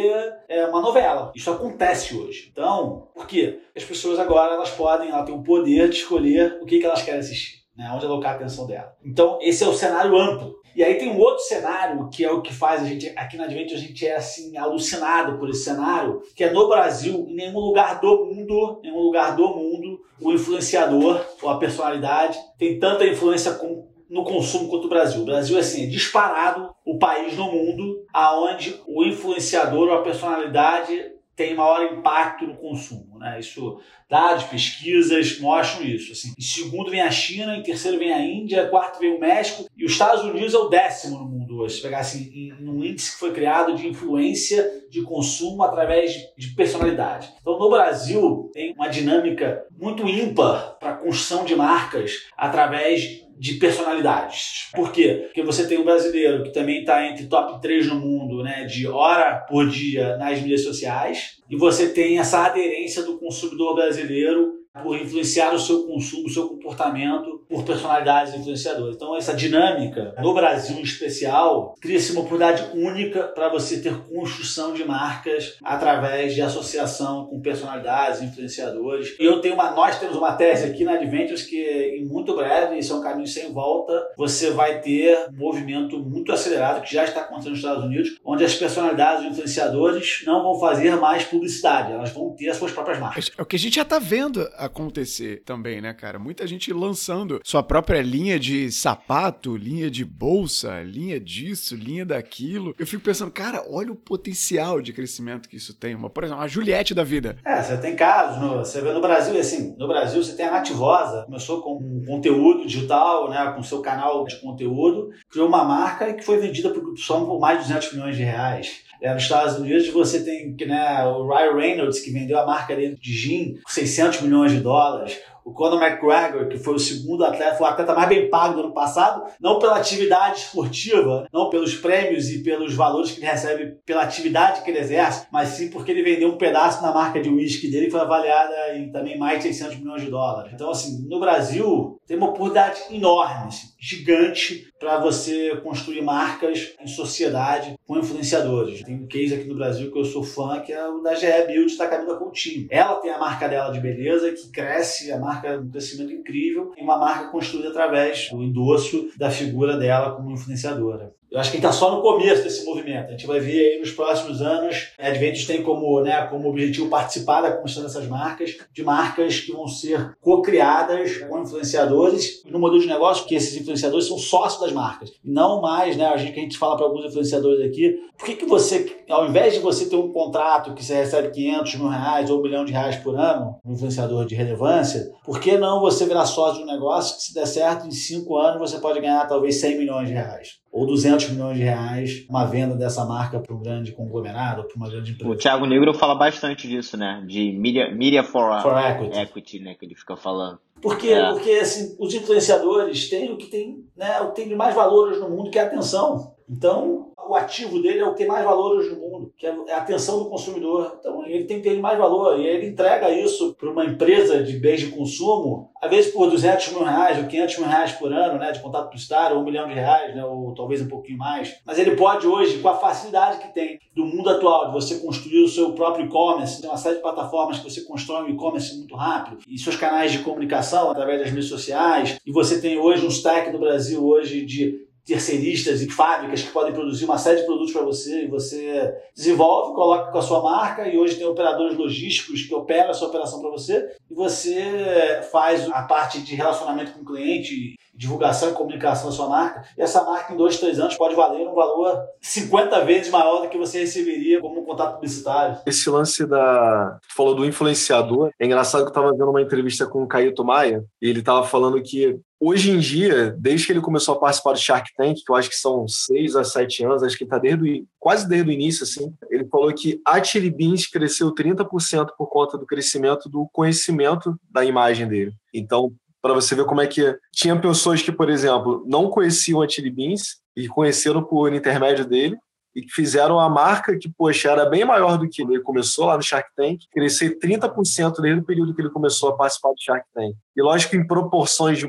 é, uma novela. Isso acontece hoje. Então, por quê? As pessoas agora elas podem, ela tem o poder de escolher o que, que elas querem assistir, né? onde alocar a atenção dela. Então, esse é o cenário amplo. E aí tem um outro cenário que é o que faz a gente, aqui na Advent, a gente é assim, alucinado por esse cenário, que é no Brasil, em nenhum lugar do mundo, nenhum lugar do mundo, o influenciador ou a personalidade tem tanta influência com no consumo quanto o Brasil. O Brasil assim, é disparado o país no mundo aonde o influenciador ou a personalidade tem maior impacto no consumo. Né? Isso, dados, pesquisas mostram isso. Assim. Em segundo vem a China, em terceiro vem a Índia, em quarto vem o México e os Estados Unidos é o décimo no mundo hoje. Se pegar assim, em, um índice que foi criado de influência de consumo através de, de personalidade. Então, no Brasil, tem uma dinâmica muito ímpar para a construção de marcas através de personalidades. Por quê? Porque você tem um brasileiro que também está entre top 3 no mundo, né, de hora por dia nas mídias sociais, e você tem essa aderência do consumidor brasileiro por influenciar o seu consumo, o seu comportamento por personalidades influenciadoras. Então, essa dinâmica, no Brasil em especial, cria-se uma oportunidade única para você ter construção de marcas através de associação com personalidades influenciadores. E eu tenho uma, nós temos uma tese aqui na Adventures que, em muito breve, isso é um caminho sem volta, você vai ter um movimento muito acelerado que já está acontecendo nos Estados Unidos, onde as personalidades influenciadores não vão fazer mais publicidade, elas vão ter as suas próprias marcas. É o que a gente já está vendo acontecer também, né, cara? Muita gente lançando sua própria linha de sapato, linha de bolsa, linha disso, linha daquilo. Eu fico pensando, cara, olha o potencial de crescimento que isso tem. Uma, por exemplo, a Juliette da vida. É, você tem casos, no, você vê no Brasil, assim, no Brasil você tem a Nativosa, começou com um conteúdo digital, né, com seu canal de conteúdo, criou uma marca que foi vendida Grupo Som por mais de 200 milhões de reais. É, nos Estados Unidos você tem né, o Ryan Reynolds, que vendeu a marca dele de gin por 600 milhões de dólares o Conor McGregor, que foi o segundo atleta, foi o atleta mais bem pago do ano passado, não pela atividade esportiva, não pelos prêmios e pelos valores que ele recebe pela atividade que ele exerce, mas sim porque ele vendeu um pedaço na marca de uísque dele que foi avaliada em também mais de 600 milhões de dólares. Então, assim, no Brasil tem uma oportunidade enorme, assim, gigante para você construir marcas em sociedade com influenciadores. Tem um case aqui no Brasil que eu sou fã, que é o da GE Beauty da Camila Coutinho. Ela tem a marca dela de beleza que cresce, a marca é um crescimento incrível, e uma marca construída através do endosso da figura dela como influenciadora. Eu acho que está só no começo desse movimento. A gente vai ver aí nos próximos anos. A tem como, né, como objetivo participar da construção dessas marcas, de marcas que vão ser co-criadas com influenciadores, no modelo de negócio que esses influenciadores são sócios das marcas. Não mais, né, a gente, que a gente fala para alguns influenciadores aqui, por que, que você, ao invés de você ter um contrato que você recebe 500 mil reais ou um milhão de reais por ano, um influenciador de relevância, por que não você virar sócio de um negócio que, se der certo, em cinco anos você pode ganhar talvez 100 milhões de reais? ou 200 milhões de reais uma venda dessa marca para um grande conglomerado, para uma grande empresa. O Thiago Negro fala bastante disso, né? De media, media for, for equity. equity, né? Que ele fica falando. Por quê? É. Porque assim, os influenciadores têm o que tem, né, o que tem de mais valor hoje no mundo, que é a atenção. Então, o ativo dele é o que tem mais valor hoje no mundo, que é a atenção do consumidor. Então, ele tem que ter mais valor. E ele entrega isso para uma empresa de bens de consumo, às vezes por 200 mil reais ou 500 mil reais por ano, né, de contato publicitário, ou um milhão de reais, né, ou talvez um pouquinho mais. Mas ele pode hoje, com a facilidade que tem do mundo atual, de você construir o seu próprio e-commerce, tem uma série de plataformas que você constrói um e-commerce muito rápido, e seus canais de comunicação através das mídias sociais, e você tem hoje um stack no Brasil hoje de terceiristas e fábricas que podem produzir uma série de produtos para você e você desenvolve, coloca com a sua marca e hoje tem operadores logísticos que operam essa operação para você e você faz a parte de relacionamento com o cliente, divulgação e comunicação da sua marca e essa marca em dois, três anos pode valer um valor 50 vezes maior do que você receberia como um contato publicitário. Esse lance da... Tu falou do influenciador. É engraçado que eu estava vendo uma entrevista com o Caíto Maia e ele estava falando que Hoje em dia, desde que ele começou a participar do Shark Tank, que eu acho que são seis a sete anos, acho que está desde quase desde o início, assim, ele falou que a Chili Beans cresceu 30% por conta do crescimento do conhecimento da imagem dele. Então, para você ver como é que tinha pessoas que, por exemplo, não conheciam a Chili Beans e conheceram por intermédio dele, e que fizeram a marca que, poxa, era bem maior do que ele. começou lá no Shark Tank, crescer 30% desde o período que ele começou a participar do Shark Tank. E lógico, em proporções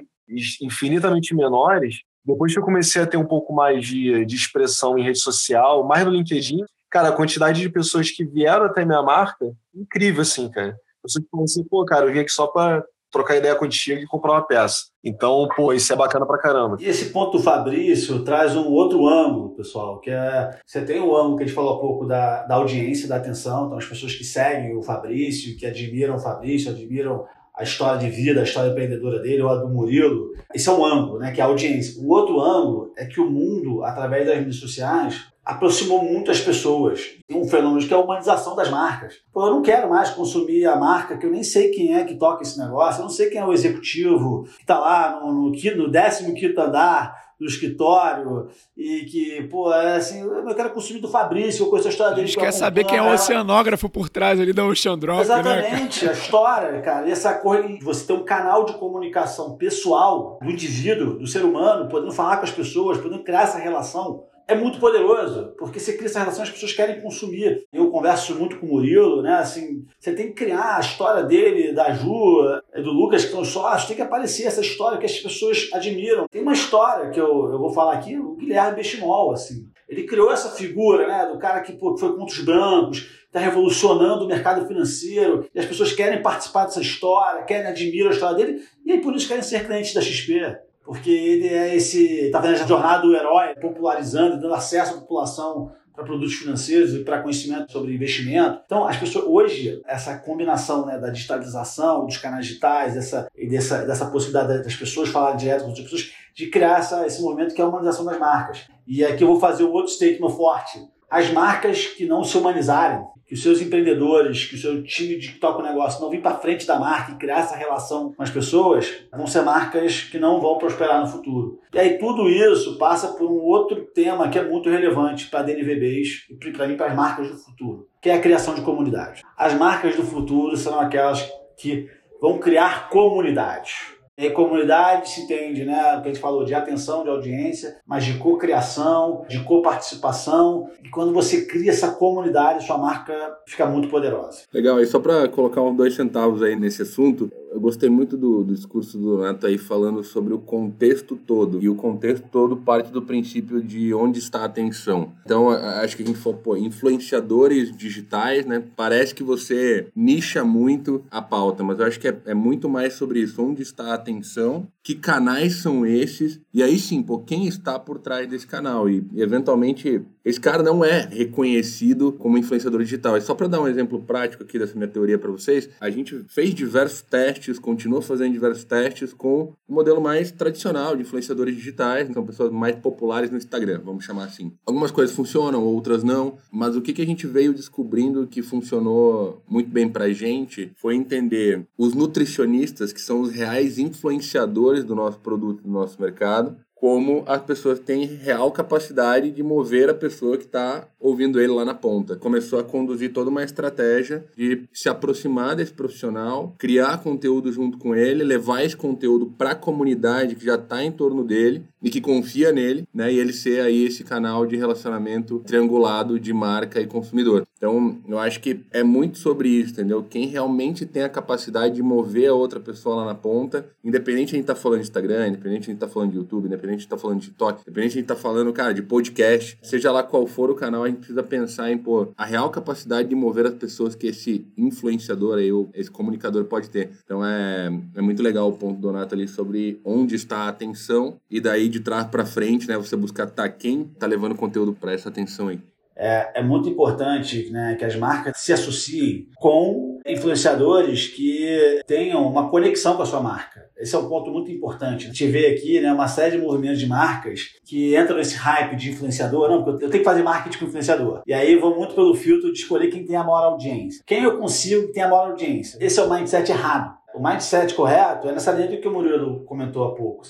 infinitamente menores, depois que eu comecei a ter um pouco mais de, de expressão em rede social, mais no LinkedIn, cara, a quantidade de pessoas que vieram até minha marca, incrível, assim, cara. Pessoas que falam assim, pô, cara, eu vim aqui só para trocar ideia contigo e comprar uma peça. Então, pô, isso é bacana pra caramba. E esse ponto do Fabrício traz um outro ângulo, pessoal, que é. Você tem o ângulo que a gente falou há pouco da, da audiência, da atenção, então as pessoas que seguem o Fabrício, que admiram o Fabrício, admiram a história de vida, a história empreendedora dele, ou a do Murilo. Esse é um ângulo, né, que é a audiência. O outro ângulo é que o mundo, através das mídias sociais, aproximou muito as pessoas. Um fenômeno que é a humanização das marcas. Pô, eu não quero mais consumir a marca que eu nem sei quem é que toca esse negócio, eu não sei quem é o executivo que está lá no, no, no 15 andar do escritório e que, pô, é assim, eu quero consumir do Fabrício, eu conheço a história dele. A gente quer saber quem é o oceanógrafo por trás ali da Ocean Drop, né, Exatamente, né, a história, cara. E essa coisa de você ter um canal de comunicação pessoal do indivíduo, do ser humano, podendo falar com as pessoas, podendo criar essa relação é muito poderoso, porque você cria essa relação, as pessoas querem consumir. Eu converso muito com o Murilo, né? Assim, você tem que criar a história dele, da Ju, do Lucas, que são sócios, tem que aparecer essa história que as pessoas admiram. Tem uma história que eu, eu vou falar aqui, o Guilherme Bestimol, assim. Ele criou essa figura, né, do cara que pô, foi contra os brancos, está revolucionando o mercado financeiro, e as pessoas querem participar dessa história, querem admirar a história dele, e aí por isso querem ser clientes da XP porque ele é esse. está vendo a jornada do herói, popularizando, dando acesso à população para produtos financeiros e para conhecimento sobre investimento. Então, as pessoas hoje essa combinação né, da digitalização dos canais digitais, dessa e dessa, dessa possibilidade das pessoas falarem direto com outras pessoas, de criar essa, esse movimento que é a humanização das marcas. E aqui eu vou fazer um outro statement forte. As marcas que não se humanizarem, que os seus empreendedores, que o seu time de que toca o negócio não vir para frente da marca e criar essa relação com as pessoas, vão ser marcas que não vão prosperar no futuro. E aí tudo isso passa por um outro tema que é muito relevante para DNVBs e para mim para as marcas do futuro, que é a criação de comunidade. As marcas do futuro serão aquelas que vão criar comunidades e comunidade se entende, né, o que a gente falou de atenção, de audiência, mas de cocriação, de coparticipação. E quando você cria essa comunidade, sua marca fica muito poderosa. Legal, e só para colocar uns dois centavos aí nesse assunto, eu gostei muito do, do discurso do Donato aí falando sobre o contexto todo. E o contexto todo parte do princípio de onde está a atenção. Então, acho que a gente falou, pô, influenciadores digitais, né? Parece que você nicha muito a pauta, mas eu acho que é, é muito mais sobre isso. Onde está a atenção? Que canais são esses? E aí sim, pô, quem está por trás desse canal? E, eventualmente, esse cara não é reconhecido como influenciador digital. E só para dar um exemplo prático aqui dessa minha teoria para vocês, a gente fez diversos testes testes, continua fazendo diversos testes com o modelo mais tradicional de influenciadores digitais, então pessoas mais populares no Instagram, vamos chamar assim. Algumas coisas funcionam, outras não, mas o que, que a gente veio descobrindo que funcionou muito bem pra gente foi entender os nutricionistas, que são os reais influenciadores do nosso produto, do nosso mercado, como as pessoas têm real capacidade de mover a pessoa que está ouvindo ele lá na ponta. Começou a conduzir toda uma estratégia de se aproximar desse profissional, criar conteúdo junto com ele, levar esse conteúdo para a comunidade que já está em torno dele e que confia nele, né? E ele ser aí esse canal de relacionamento triangulado de marca e consumidor. Então, eu acho que é muito sobre isso, entendeu? Quem realmente tem a capacidade de mover a outra pessoa lá na ponta, independente de a gente tá falando de Instagram, independente de a gente tá falando de YouTube, independente de a gente tá falando de TikTok, independente de gente tá falando, cara, de podcast, seja lá qual for o canal, a gente precisa pensar em, pô, a real capacidade de mover as pessoas que esse influenciador aí, esse comunicador pode ter. Então, é, é muito legal o ponto do Donato ali sobre onde está a atenção e daí de trás para frente, né, você buscar tá quem tá levando conteúdo para essa atenção aí é, é muito importante né, que as marcas se associem com influenciadores que tenham uma conexão com a sua marca. Esse é um ponto muito importante. A gente vê aqui né, uma série de movimentos de marcas que entram nesse hype de influenciador. Não, eu tenho que fazer marketing com influenciador. E aí vou muito pelo filtro de escolher quem tem a maior audiência. Quem eu consigo que tem a maior audiência. Esse é o mindset errado. O mindset correto é nessa linha que o Murilo comentou há pouco.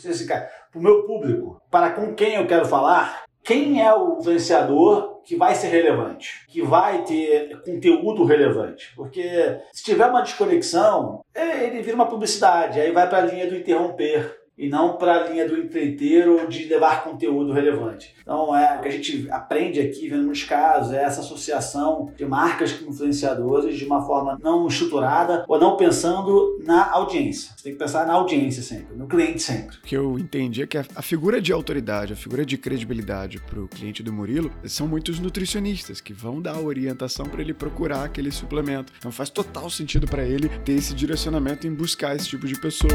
Para o meu público, para com quem eu quero falar, quem é o influenciador que vai ser relevante, que vai ter conteúdo relevante. Porque se tiver uma desconexão, é, ele vira uma publicidade, aí vai para a linha do interromper e não para a linha do empreiteiro de levar conteúdo relevante. Então, é o que a gente aprende aqui, vendo nos casos, é essa associação de marcas com influenciadores de uma forma não estruturada ou não pensando na audiência. Você tem que pensar na audiência sempre, no cliente sempre. O que eu entendi é que a figura de autoridade, a figura de credibilidade para o cliente do Murilo são muitos nutricionistas que vão dar orientação para ele procurar aquele suplemento. Então faz total sentido para ele ter esse direcionamento em buscar esse tipo de pessoa.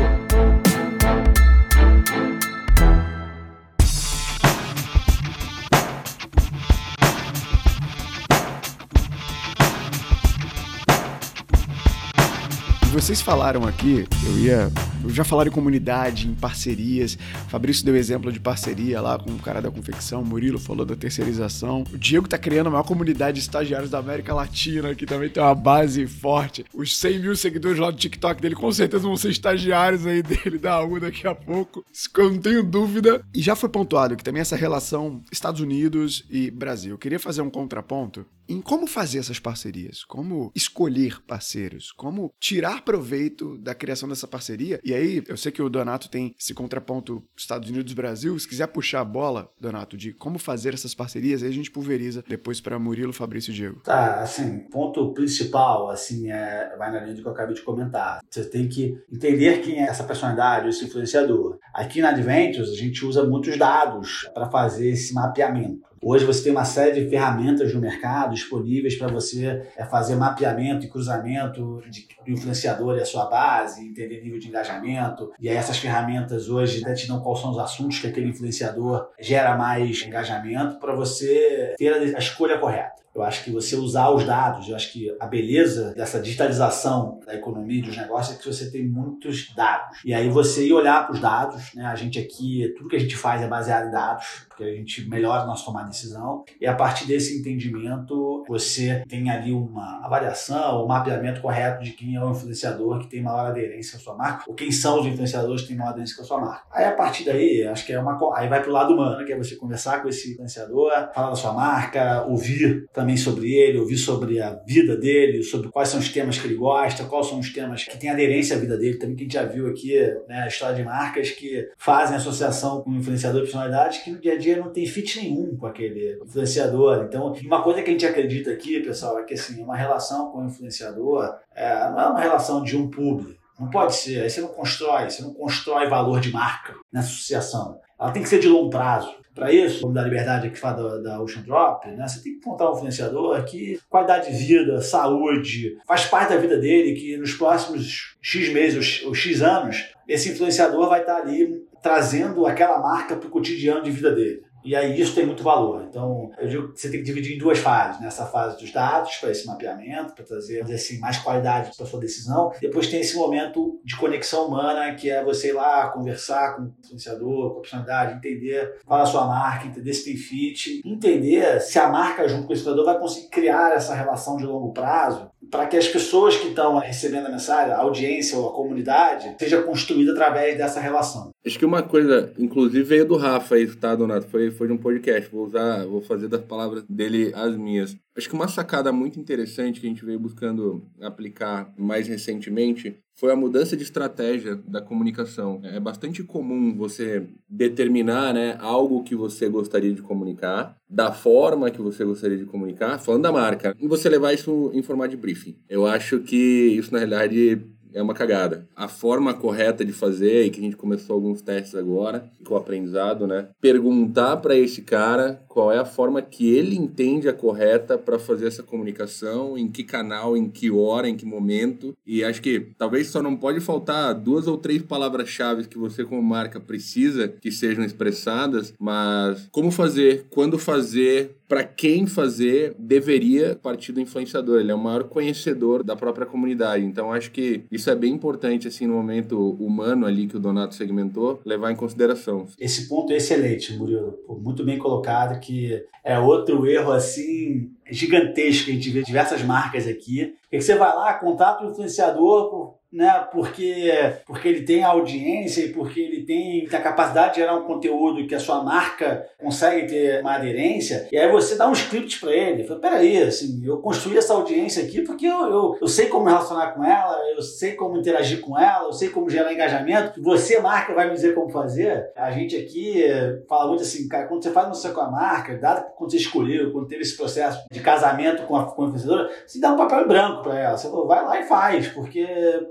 Vocês falaram aqui, eu ia Eu já falaram em comunidade, em parcerias. Fabrício deu exemplo de parceria lá com o cara da confecção, Murilo falou da terceirização. O Diego tá criando a maior comunidade de estagiários da América Latina, que também tem uma base forte. Os 100 mil seguidores lá do TikTok dele com certeza vão ser estagiários aí dele da U daqui a pouco. Isso que eu não tenho dúvida. E já foi pontuado que também essa relação Estados Unidos e Brasil. Eu queria fazer um contraponto em como fazer essas parcerias, como escolher parceiros, como tirar proveito da criação dessa parceria. E aí, eu sei que o Donato tem esse contraponto Estados Unidos-Brasil. Se quiser puxar a bola, Donato, de como fazer essas parcerias, aí a gente pulveriza depois para Murilo, Fabrício e Diego. Tá, assim, ponto principal, assim, é, vai na linha do que eu acabei de comentar. Você tem que entender quem é essa personalidade, esse influenciador. Aqui na Adventures, a gente usa muitos dados para fazer esse mapeamento. Hoje você tem uma série de ferramentas no mercado disponíveis para você é, fazer mapeamento e cruzamento de, do influenciador e a sua base, entender nível de engajamento. E aí essas ferramentas hoje até te dão quais são os assuntos que aquele influenciador gera mais engajamento para você ter a escolha correta. Eu acho que você usar os dados, eu acho que a beleza dessa digitalização da economia e dos negócios é que você tem muitos dados. E aí você ir olhar para os dados, né? A gente aqui, tudo que a gente faz é baseado em dados, porque a gente melhora a nossa tomada de decisão. E a partir desse entendimento, você tem ali uma avaliação, um mapeamento correto de quem é o influenciador que tem maior aderência à sua marca, ou quem são os influenciadores que têm maior aderência a sua marca. Aí a partir daí, acho que é uma. Aí vai para o lado humano, que é você conversar com esse influenciador, falar da sua marca, ouvir também sobre ele, ouvir sobre a vida dele, sobre quais são os temas que ele gosta, quais são os temas que têm aderência à vida dele. Também que a gente já viu aqui, né, a história de marcas que fazem associação com influenciador de personalidade que no dia a dia não tem fit nenhum com aquele influenciador. Então, uma coisa que a gente acredita aqui, pessoal, é que assim, uma relação com o influenciador é, não é uma relação de um público. Não pode ser. Aí você não constrói, você não constrói valor de marca nessa associação. Ela tem que ser de longo prazo. Para isso, vamos dar liberdade aqui fala da, da Ocean Drop, né? Você tem que encontrar um influenciador que qualidade de vida, saúde, faz parte da vida dele, que nos próximos X meses ou X anos, esse influenciador vai estar ali trazendo aquela marca para o cotidiano de vida dele. E aí isso tem muito valor. Então, eu digo que você tem que dividir em duas fases. Nessa fase dos dados, para esse mapeamento, para trazer assim, mais qualidade para sua decisão. Depois tem esse momento de conexão humana, que é você ir lá conversar com o influenciador, com a personalidade, entender qual é a sua marca, entender se tem fit, entender se a marca junto com o influenciador vai conseguir criar essa relação de longo prazo para que as pessoas que estão recebendo a mensagem, a audiência ou a comunidade, seja construída através dessa relação. Acho que uma coisa, inclusive veio do Rafa isso, tá, Donato? Foi, foi de um podcast. Vou usar, vou fazer das palavras dele as minhas. Acho que uma sacada muito interessante que a gente veio buscando aplicar mais recentemente foi a mudança de estratégia da comunicação. É bastante comum você determinar né, algo que você gostaria de comunicar, da forma que você gostaria de comunicar, falando da marca, e você levar isso em formato de briefing. Eu acho que isso, na realidade, é uma cagada. A forma correta de fazer, e que a gente começou alguns testes agora, com o aprendizado, né? Perguntar para esse cara qual é a forma que ele entende a correta para fazer essa comunicação, em que canal, em que hora, em que momento. E acho que talvez só não pode faltar duas ou três palavras-chave que você, como marca, precisa que sejam expressadas, mas como fazer, quando fazer, para quem fazer, deveria partir do influenciador. Ele é o maior conhecedor da própria comunidade. Então acho que isso é bem importante, assim, no momento humano ali que o Donato segmentou, levar em consideração. Esse ponto é excelente, Murilo. Muito bem colocado, que é outro erro, assim, gigantesco que a gente vê diversas marcas aqui. Que você vai lá, contrata o influenciador né? Porque, porque ele tem audiência e porque ele tem, tem a capacidade de gerar um conteúdo que a sua marca consegue ter uma aderência. E aí você dá um script para ele. Fala, peraí, assim, eu construí essa audiência aqui porque eu, eu, eu sei como relacionar com ela, eu sei como interagir com ela, eu sei como gerar engajamento. Você, marca, vai me dizer como fazer. A gente aqui fala muito assim, cara, quando você faz uma com a marca, dado quando você escolheu, quando teve esse processo de casamento com a, com a influenciadora, você dá um papel branco para ela. Você fala, vai lá e faz, porque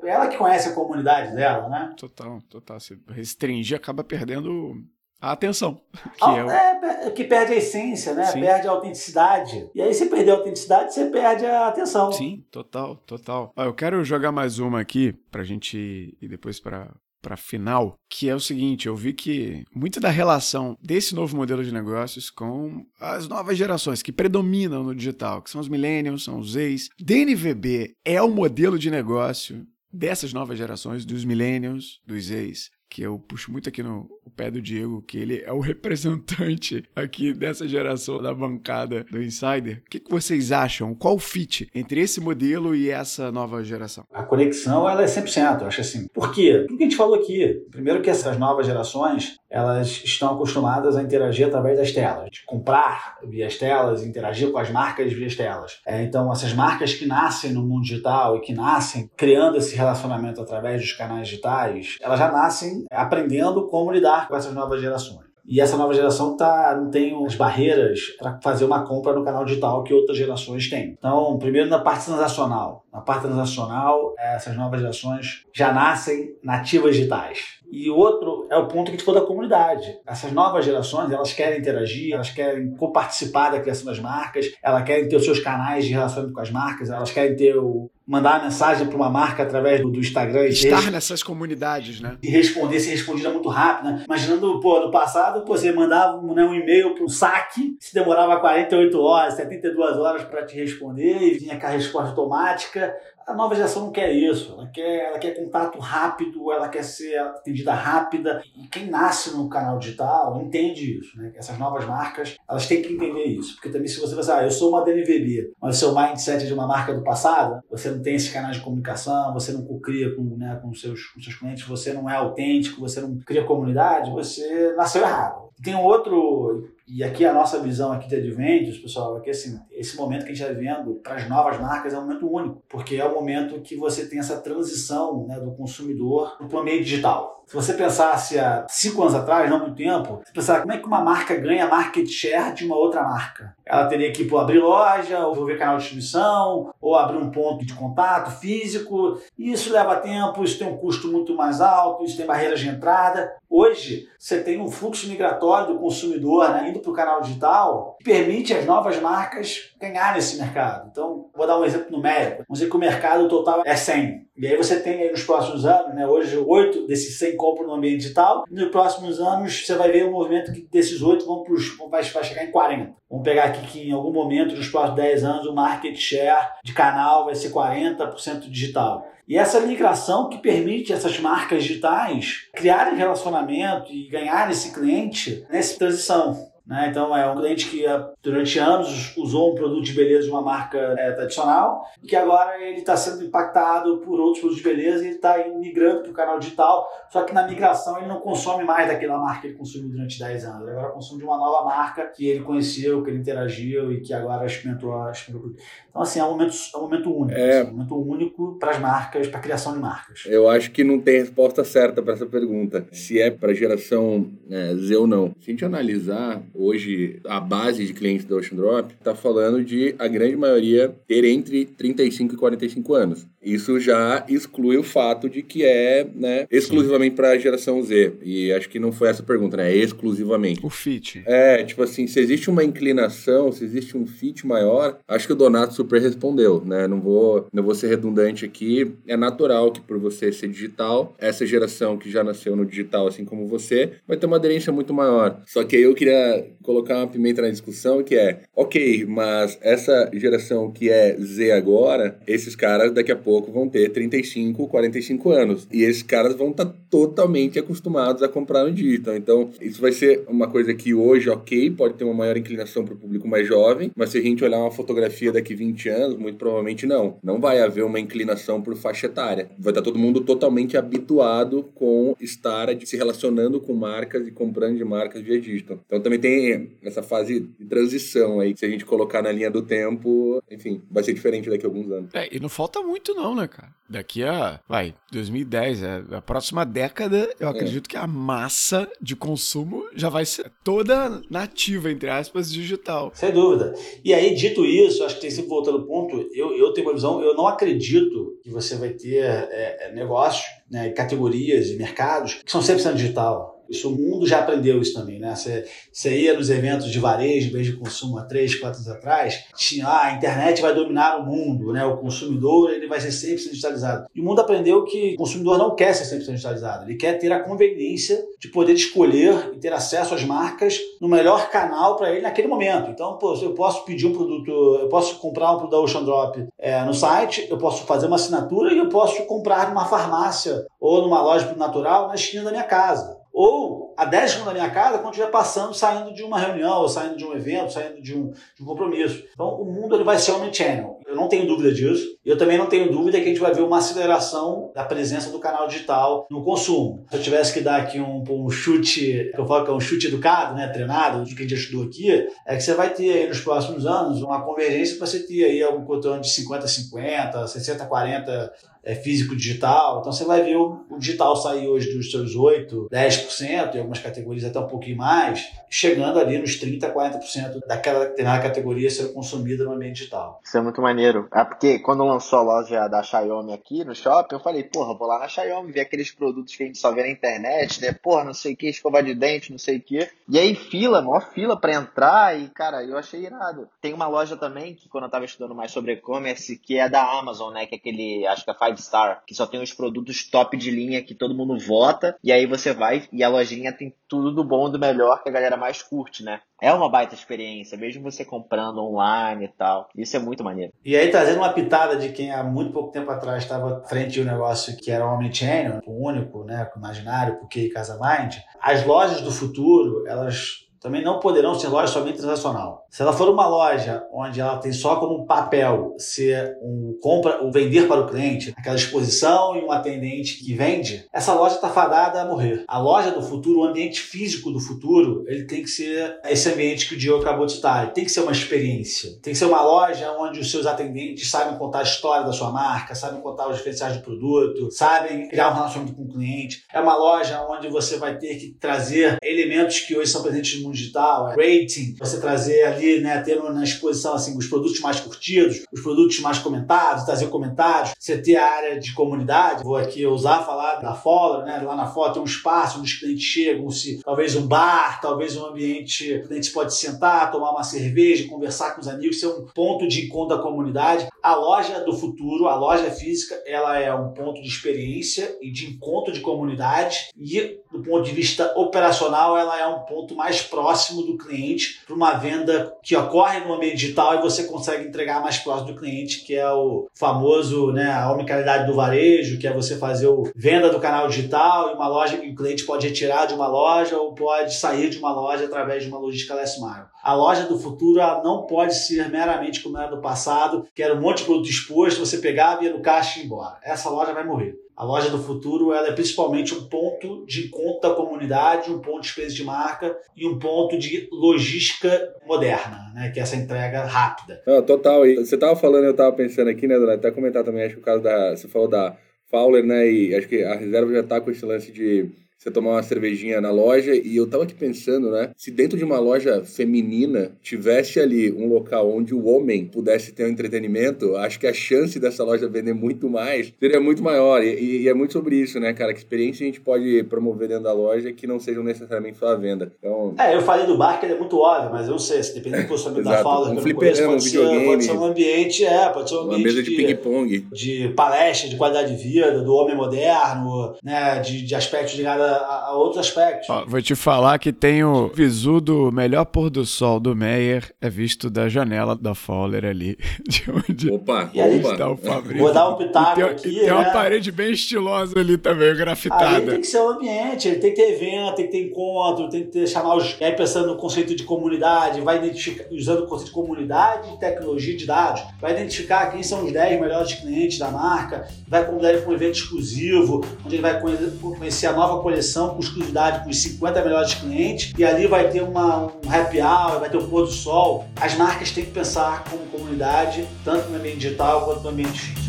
ela que conhece a comunidade dela, né? Total, total. Se restringir, acaba perdendo a atenção. Que, ah, é, o... é, que perde a essência, né? Sim. Perde a autenticidade. E aí, se perder a autenticidade, você perde a atenção. Sim, total, total. eu quero jogar mais uma aqui pra gente ir depois pra, para final, que é o seguinte, eu vi que muito da relação desse novo modelo de negócios com as novas gerações que predominam no digital, que são os millennials, são os ex, DNVB é o modelo de negócio dessas novas gerações, dos millennials, dos ex, que eu puxo muito aqui no pé do Diego, que ele é o representante aqui dessa geração da bancada do Insider. O que, que vocês acham? Qual o fit entre esse modelo e essa nova geração? A conexão ela é 100%, eu acho assim. Por quê? Tudo que a gente falou aqui. Primeiro que essas novas gerações, elas estão acostumadas a interagir através das telas, de comprar via as telas, interagir com as marcas via as telas. É, então, essas marcas que nascem no mundo digital e que nascem criando esse relacionamento através dos canais digitais, elas já nascem aprendendo como lidar com essas novas gerações. E essa nova geração tá, não tem as barreiras para fazer uma compra no canal digital que outras gerações têm. Então, primeiro na parte transacional. Na parte transacional, essas novas gerações já nascem nativas digitais. E outro é o ponto que a gente falou da comunidade. Essas novas gerações, elas querem interagir, elas querem participar da criação das marcas, elas querem ter os seus canais de relacionamento com as marcas, elas querem ter o, mandar mensagem para uma marca através do, do Instagram. Estar nessas comunidades, né? E responder, ser respondida muito rápido, né? Imaginando, pô, no passado, pô, você mandava né, um e-mail para um saque, se demorava 48 horas, 72 horas para te responder e vinha com a resposta automática. A nova geração não quer isso, ela quer, ela quer contato rápido, ela quer ser atendida rápida. E quem nasce no canal digital entende isso, né? Essas novas marcas, elas têm que entender isso. Porque também se você pensar, ah, eu sou uma DNVB, mas o seu mindset é de uma marca do passado, você não tem esse canal de comunicação, você não cria com, né, com, seus, com seus clientes, você não é autêntico, você não cria comunidade, você nasceu errado. Tem um outro e aqui a nossa visão aqui de Adventures, pessoal, é que assim, esse momento que a gente está vivendo para as novas marcas é um momento único, porque é o momento que você tem essa transição né, do consumidor para o meio digital. Se você pensasse há cinco anos atrás, não muito tempo, você pensar como é que uma marca ganha market share de uma outra marca? Ela teria que abrir loja, ou desenvolver canal de distribuição, ou abrir um ponto de contato físico. Isso leva tempo, isso tem um custo muito mais alto, isso tem barreiras de entrada. Hoje, você tem um fluxo migratório do consumidor né, indo para o canal digital permite as novas marcas ganhar nesse mercado. Então, vou dar um exemplo numérico. Vamos dizer que o mercado total é 100. E aí você tem aí nos próximos anos, né, hoje, 8 desses 100 compram no ambiente digital. Nos próximos anos, você vai ver um movimento que desses 8 vão pros, vai, vai chegar em 40. Vamos pegar aqui que em algum momento, nos próximos 10 anos, o market share de canal vai ser 40% digital. E essa migração que permite essas marcas digitais criarem relacionamento e ganharem esse cliente nessa transição. Né? Então, é um cliente que eh, durante anos usou um produto de beleza de uma marca é, tradicional e que agora ele está sendo impactado por outros produtos de beleza e ele está migrando para o canal digital. Só que na migração ele não consome mais daquela marca que ele consumiu durante 10 anos. Ele agora consome de uma nova marca que ele conheceu, que ele interagiu e que agora experimentou. experimentou. Então, assim, é um momento, é um momento único. É... Assim, um momento único para as marcas, para a criação de marcas. Eu acho que não tem resposta certa para essa pergunta. Se é para a geração é, Z ou não. Se a gente analisar hoje a base de clientes da Ocean Drop está falando de a grande maioria ter entre 35 e 45 anos. Isso já exclui o fato de que é né, exclusivamente para a geração Z. E acho que não foi essa a pergunta, né? É exclusivamente. O fit. É, tipo assim, se existe uma inclinação, se existe um fit maior, acho que o Donato super respondeu, né? Não vou, não vou ser redundante aqui. É natural que por você ser digital, essa geração que já nasceu no digital, assim como você, vai ter uma aderência muito maior. Só que aí eu queria colocar uma pimenta na discussão que é, ok, mas essa geração que é Z agora, esses caras daqui a pouco vão ter 35, 45 anos. E esses caras vão estar tá totalmente acostumados a comprar no digital. Então, isso vai ser uma coisa que hoje, ok, pode ter uma maior inclinação para o público mais jovem, mas se a gente olhar uma fotografia daqui 20 anos, muito provavelmente não. Não vai haver uma inclinação por faixa etária. Vai estar tá todo mundo totalmente habituado com estar se relacionando com marcas e comprando de marcas via digital. Então, também tem essa fase de transição aí, se a gente colocar na linha do tempo, enfim, vai ser diferente daqui a alguns anos. É, e não falta muito não, né, cara? Daqui a, vai, 2010, é, a próxima década, eu é. acredito é. que a massa de consumo já vai ser toda nativa, entre aspas, digital. Sem dúvida. E aí, dito isso, acho que tem sempre voltando ao ponto, eu, eu tenho uma visão, eu não acredito que você vai ter é, é negócios, né, categorias e mercados que são 100% digital. Isso o mundo já aprendeu isso também, né? Você, você ia nos eventos de varejo, bem de consumo há três, quatro anos atrás, tinha ah, a internet vai dominar o mundo, né? O consumidor ele vai ser sempre digitalizado. E o mundo aprendeu que o consumidor não quer ser sempre digitalizado, ele quer ter a conveniência de poder escolher e ter acesso às marcas no melhor canal para ele naquele momento. Então, pô, eu posso pedir um produto, eu posso comprar um produto da Ocean Drop é, no site, eu posso fazer uma assinatura e eu posso comprar numa farmácia ou numa loja natural na esquina da minha casa. Ou a 10 segundos da minha casa quando estiver passando, saindo de uma reunião, ou saindo de um evento, saindo de um, de um compromisso. Então o mundo ele vai ser omnichannel. Eu não tenho dúvida disso. Eu também não tenho dúvida que a gente vai ver uma aceleração da presença do canal digital no consumo. Se eu tivesse que dar aqui um, um chute, que eu falo que é um chute educado, né, treinado, do que a gente estudou aqui, é que você vai ter aí nos próximos anos uma convergência para você ter aí algum contorno de 50-50, 60-40 é, físico digital. Então você vai ver o, o, digital sair hoje dos seus 8, 10%, em algumas categorias até um pouquinho mais, chegando ali nos 30, 40% daquela determinada categoria sendo consumida no ambiente digital. Isso é muito maneiro. É porque quando lançou a loja da Xiaomi aqui no shopping, eu falei, porra, vou lá na Xiaomi ver aqueles produtos que a gente só vê na internet, né? Porra, não sei o que, escova de dente, não sei o que. E aí, fila, maior fila para entrar, e cara, eu achei irado. Tem uma loja também que quando eu tava estudando mais sobre e-commerce, que é da Amazon, né? Que é aquele, acho que é Five Star, que só tem os produtos top de linha que todo mundo vota, e aí você vai e a lojinha tem tudo do bom do melhor que a galera mais curte, né? É uma baita experiência, mesmo você comprando online e tal. Isso é muito maneiro. E aí, trazendo uma pitada de quem há muito pouco tempo atrás estava frente a um negócio que era omnichannel, único, né, imaginário, porque Casa Mind, as lojas do futuro, elas também não poderão ser lojas somente transacional. Se ela for uma loja onde ela tem só como papel ser um compra, o vender para o cliente, aquela exposição e um atendente que vende, essa loja está fadada a morrer. A loja do futuro, o ambiente físico do futuro, ele tem que ser esse ambiente que o Diogo acabou de citar. Ele tem que ser uma experiência. Tem que ser uma loja onde os seus atendentes sabem contar a história da sua marca, sabem contar os diferenciais do produto, sabem criar um relacionamento com o cliente. É uma loja onde você vai ter que trazer elementos que hoje são presentes no digital, é rating, você trazer ali, né, ter na exposição assim, os produtos mais curtidos, os produtos mais comentados, trazer comentários, você ter a área de comunidade, vou aqui usar falar da Follow, né, lá na foto tem um espaço onde os clientes chegam, se, talvez um bar, talvez um ambiente, o cliente pode sentar, tomar uma cerveja, conversar com os amigos, ser um ponto de encontro da comunidade. A loja do futuro, a loja física, ela é um ponto de experiência e de encontro de comunidade e do ponto de vista operacional, ela é um ponto mais próximo do cliente para uma venda que ocorre no ambiente digital e você consegue entregar mais próximo do cliente, que é o famoso, né, a omnicalidade do varejo, que é você fazer o venda do canal digital e uma loja que o cliente pode retirar de uma loja ou pode sair de uma loja através de uma logística last mile. A loja do futuro não pode ser meramente como era do passado, que era um monte de produto exposto, você pegava, ia no caixa e ia embora. Essa loja vai morrer. A loja do futuro ela é principalmente um ponto de encontro da comunidade, um ponto de experiência de marca e um ponto de logística moderna, né? que é essa entrega rápida. Não, total. E você estava falando, eu estava pensando aqui, né, Dona? Até comentar também, acho que o caso da. Você falou da Fowler, né? E acho que a reserva já está com esse lance de você tomar uma cervejinha na loja. E eu tava aqui pensando, né? Se dentro de uma loja feminina tivesse ali um local onde o homem pudesse ter um entretenimento, acho que a chance dessa loja vender muito mais seria muito maior. E, e é muito sobre isso, né, cara? Que experiência a gente pode promover dentro da loja que não sejam necessariamente só a venda. Então... É, eu falei do bar que ele é muito óbvio, mas eu não sei, se depende do posicionamento da fala, um fliperama, um videogame. Ser, pode ser um ambiente, é, pode ser um ambiente. Uma mesa de, de ping-pong. De palestra, de qualidade de vida, do homem moderno, né? De, de aspectos ligados a, a outros aspectos. Ó, vou te falar que tem o visu do melhor pôr do sol do Meyer é visto da janela da Fowler ali. De onde opa, e aí, opa. o Vou dar um pitaco tem, aqui. Tem né? uma parede bem estilosa ali também, grafitada. Aí tem que ser o ambiente, ele tem que ter evento, tem que ter encontro, tem que ter, chamar os. E aí pensando no conceito de comunidade, vai identificar, usando o conceito de comunidade, de tecnologia de dados, vai identificar quem são os 10 melhores clientes da marca, vai convidar ele para um evento exclusivo, onde ele vai conhecer a nova coleção com exclusividade com os 50 melhores clientes e ali vai ter uma, um happy hour, vai ter o pôr do sol. As marcas têm que pensar como comunidade, tanto no ambiente digital quanto no ambiente físico.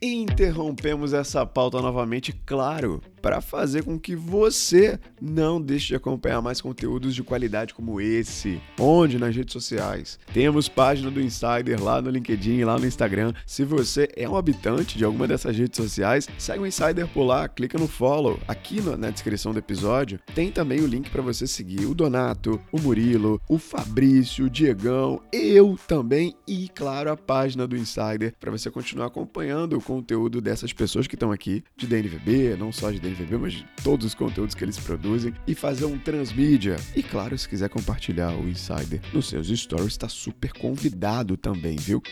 Interrompemos essa pauta novamente, claro, para fazer com que você não deixe de acompanhar mais conteúdos de qualidade como esse. Onde? Nas redes sociais. Temos página do Insider lá no LinkedIn, lá no Instagram. Se você é um habitante de alguma dessas redes sociais, segue o Insider por lá, clica no follow. Aqui na descrição do episódio tem também o link para você seguir o Donato, o Murilo, o Fabrício, o Diegão, eu também e, claro, a página do Insider para você continuar acompanhando o conteúdo dessas pessoas que estão aqui de DNVB, não só de DNVB, mas de todos os conteúdos que eles produzem e fazer um transmídia. E claro, se quiser compartilhar o Insider nos seus stories, está super convidado também, viu?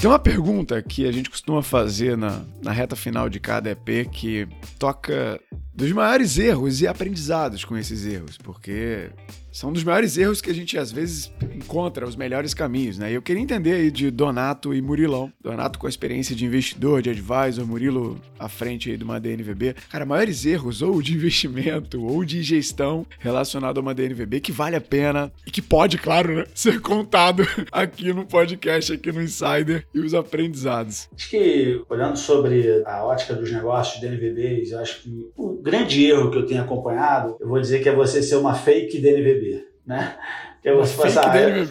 Tem uma pergunta que a gente costuma fazer na, na reta final de cada EP que toca dos maiores erros e aprendizados com esses erros, porque são dos maiores erros que a gente às vezes encontra os melhores caminhos, né? Eu queria entender aí de Donato e Murilão. Donato com a experiência de investidor, de advisor, Murilo à frente aí de uma DNVB. Cara, maiores erros ou de investimento ou de gestão relacionado a uma DNVB que vale a pena e que pode, claro, né, ser contado aqui no podcast, aqui no Insider e os aprendizados. Acho que, olhando sobre a ótica dos negócios DNVBs, acho que o grande erro que eu tenho acompanhado, eu vou dizer que é você ser uma fake DNVB né? Que é você passar. É,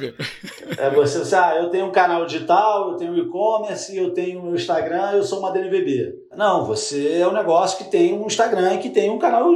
é você ah, eu tenho um canal digital, eu tenho e-commerce, eu tenho um Instagram, eu sou uma DNVB. Não, você é um negócio que tem um Instagram e que tem um canal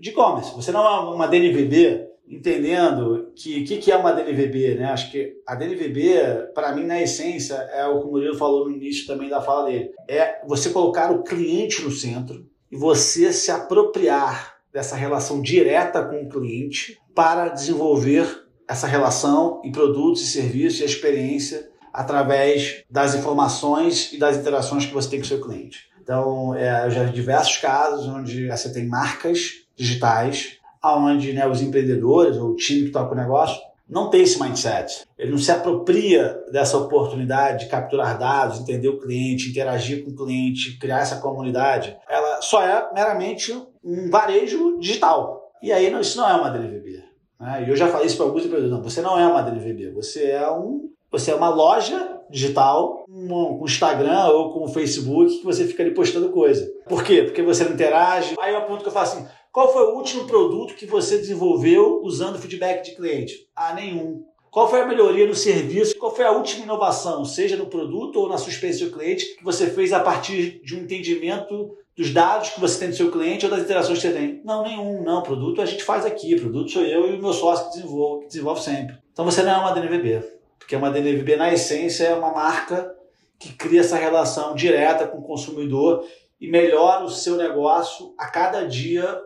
de e-commerce. Você não é uma DNVB entendendo que o que, que, é uma DNVB, né? Acho que a DNVB, para mim, na essência, é o que o Murilo falou no início também da fala dele. É você colocar o cliente no centro e você se apropriar dessa relação direta com o cliente para desenvolver essa relação em produtos e serviços e a experiência através das informações e das interações que você tem com o seu cliente. Então, é, eu já vi diversos casos onde você tem marcas digitais, onde né, os empreendedores ou o time que toca o negócio não tem esse mindset. Ele não se apropria dessa oportunidade de capturar dados, entender o cliente, interagir com o cliente, criar essa comunidade. Ela só é meramente um varejo digital. E aí não, isso não é uma DNVB. Né? E eu já falei isso para alguns empreendedores. Não, você não é uma DNVB, você é um. Você é uma loja digital com Instagram ou com Facebook que você fica ali postando coisa. Por quê? Porque você não interage. Aí é um ponto que eu falo assim: qual foi o último produto que você desenvolveu usando feedback de cliente? Ah, nenhum. Qual foi a melhoria no serviço? Qual foi a última inovação, seja no produto ou na sua experiência do cliente, que você fez a partir de um entendimento dos dados que você tem do seu cliente ou das interações que você tem. Não, nenhum, não. Produto a gente faz aqui. Produto sou eu e o meu sócio que desenvolve, que desenvolve sempre. Então você não é uma DNVB. Porque uma DNVB, na essência, é uma marca que cria essa relação direta com o consumidor e melhora o seu negócio a cada dia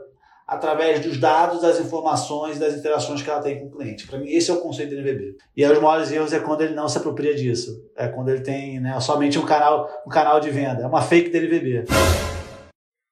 através dos dados, das informações das interações que ela tem com o cliente. Para mim, esse é o conceito do NVB. E aí, os maiores erros é quando ele não se apropria disso. É quando ele tem né, somente um canal, um canal de venda. É uma fake DNVB.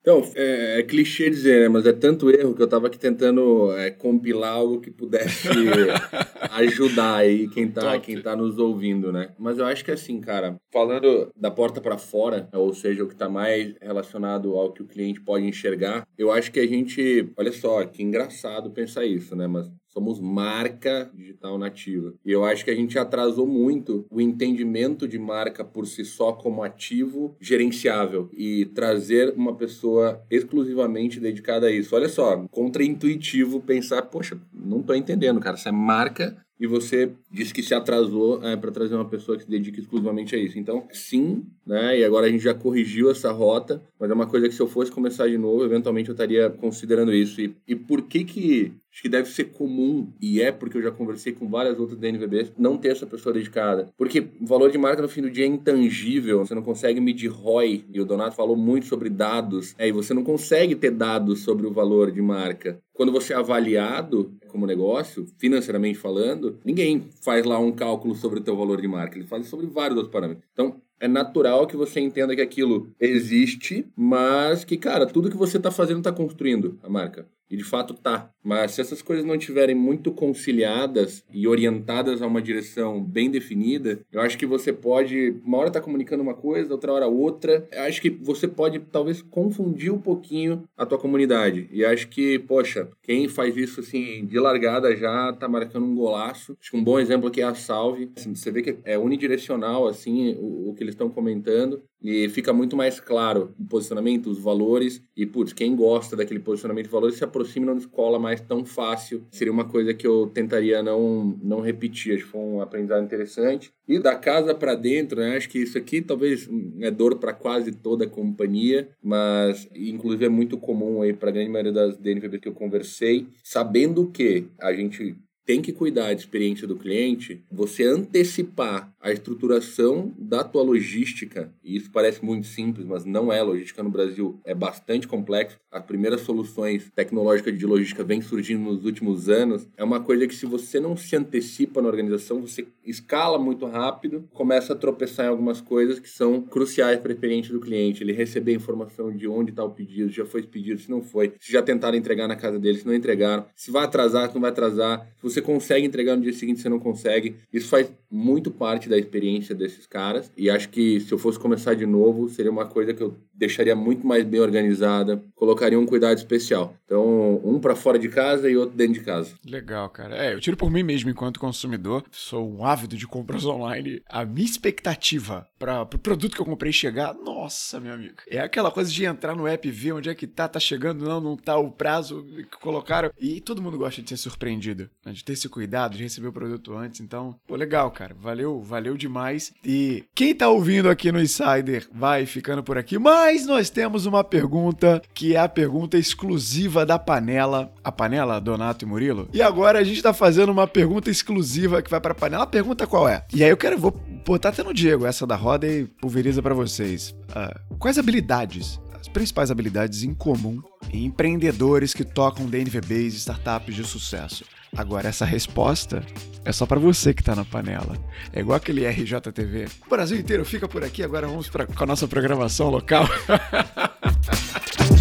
Então, é, é, clichê dizer, né? Mas é tanto erro que eu estava aqui tentando é, compilar algo que pudesse ajudar aí quem tá, quem tá nos ouvindo, né? Mas eu acho que assim, cara, falando da porta para fora, ou seja, o que está mais relacionado ao que o cliente pode enxergar, eu acho que a gente, olha só, que engraçado pensar isso, né? Mas somos marca digital nativa. E eu acho que a gente atrasou muito o entendimento de marca por si só como ativo gerenciável e trazer uma pessoa exclusivamente dedicada a isso. Olha só, contraintuitivo pensar, poxa, não tô entendendo, cara, essa é marca e você disse que se atrasou é, para trazer uma pessoa que se dedique exclusivamente a isso. Então, sim, né? E agora a gente já corrigiu essa rota, mas é uma coisa que se eu fosse começar de novo, eventualmente eu estaria considerando isso. E, e por que que acho que deve ser comum, e é porque eu já conversei com várias outras DNVBs, não ter essa pessoa dedicada. Porque o valor de marca no fim do dia é intangível, você não consegue medir ROI, e o Donato falou muito sobre dados, é, e você não consegue ter dados sobre o valor de marca. Quando você é avaliado como negócio, financeiramente falando, ninguém faz lá um cálculo sobre o teu valor de marca, ele faz sobre vários outros parâmetros. Então, é natural que você entenda que aquilo existe, mas que, cara, tudo que você está fazendo está construindo a marca. E de fato tá. Mas se essas coisas não estiverem muito conciliadas e orientadas a uma direção bem definida, eu acho que você pode, uma hora tá comunicando uma coisa, outra hora outra. Eu acho que você pode talvez confundir um pouquinho a tua comunidade. E acho que, poxa, quem faz isso assim de largada já tá marcando um golaço. Acho que um bom exemplo aqui é a Salve. Assim, você vê que é unidirecional assim o, o que eles estão comentando e fica muito mais claro o posicionamento, os valores e putz, quem gosta daquele posicionamento e valores se aproxima e não descola mais tão fácil. Seria uma coisa que eu tentaria não não repetir, acho que foi um aprendizado interessante. E da casa para dentro, né? Acho que isso aqui talvez é dor para quase toda a companhia, mas inclusive é muito comum aí para a grande maioria das DNVB que eu conversei, sabendo que a gente tem que cuidar da experiência do cliente, você antecipar a estruturação da tua logística, e isso parece muito simples, mas não é. Logística no Brasil é bastante complexo. As primeiras soluções tecnológicas de logística vêm surgindo nos últimos anos. É uma coisa que se você não se antecipa na organização, você escala muito rápido, começa a tropeçar em algumas coisas que são cruciais para a experiência do cliente. Ele receber informação de onde está o pedido, já foi pedido, se não foi, se já tentaram entregar na casa dele, se não entregaram, se vai atrasar, se não vai atrasar, se você você consegue entregar no dia seguinte, você não consegue. Isso faz muito parte da experiência desses caras. E acho que se eu fosse começar de novo, seria uma coisa que eu deixaria muito mais bem organizada, colocaria um cuidado especial. Então, um para fora de casa e outro dentro de casa. Legal, cara. É, eu tiro por mim mesmo enquanto consumidor. Sou um ávido de compras online. A minha expectativa para o pro produto que eu comprei chegar, nossa, meu amigo. É aquela coisa de entrar no app, ver onde é que tá, tá chegando, não, não tá o prazo que colocaram. E todo mundo gosta de ser surpreendido, né? de ter esse cuidado, de receber o produto antes. Então, pô, legal, cara. Valeu, valeu demais. E quem tá ouvindo aqui no Insider vai ficando por aqui, mas nós temos uma pergunta que é a pergunta exclusiva da panela. A panela, Donato e Murilo. E agora a gente tá fazendo uma pergunta exclusiva que vai pra panela. A pergunta qual é? E aí eu quero, vou botar até no Diego essa da roda e pulveriza para vocês. Uh, quais habilidades, as principais habilidades em comum em empreendedores que tocam DNVBs e startups de sucesso? Agora, essa resposta é só para você que tá na panela. É igual aquele RJTV. O Brasil inteiro fica por aqui, agora vamos pra, com a nossa programação local.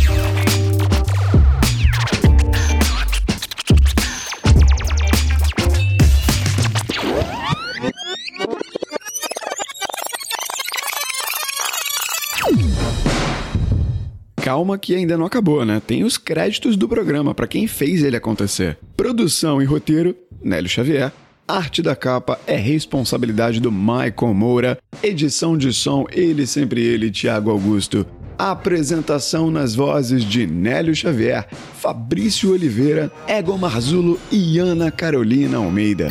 calma que ainda não acabou, né? Tem os créditos do programa para quem fez ele acontecer. Produção e roteiro, Nélio Xavier. Arte da capa é responsabilidade do Michael Moura. Edição de som, ele sempre ele, Tiago Augusto. Apresentação nas vozes de Nélio Xavier, Fabrício Oliveira, Ego Marzulo e Ana Carolina Almeida.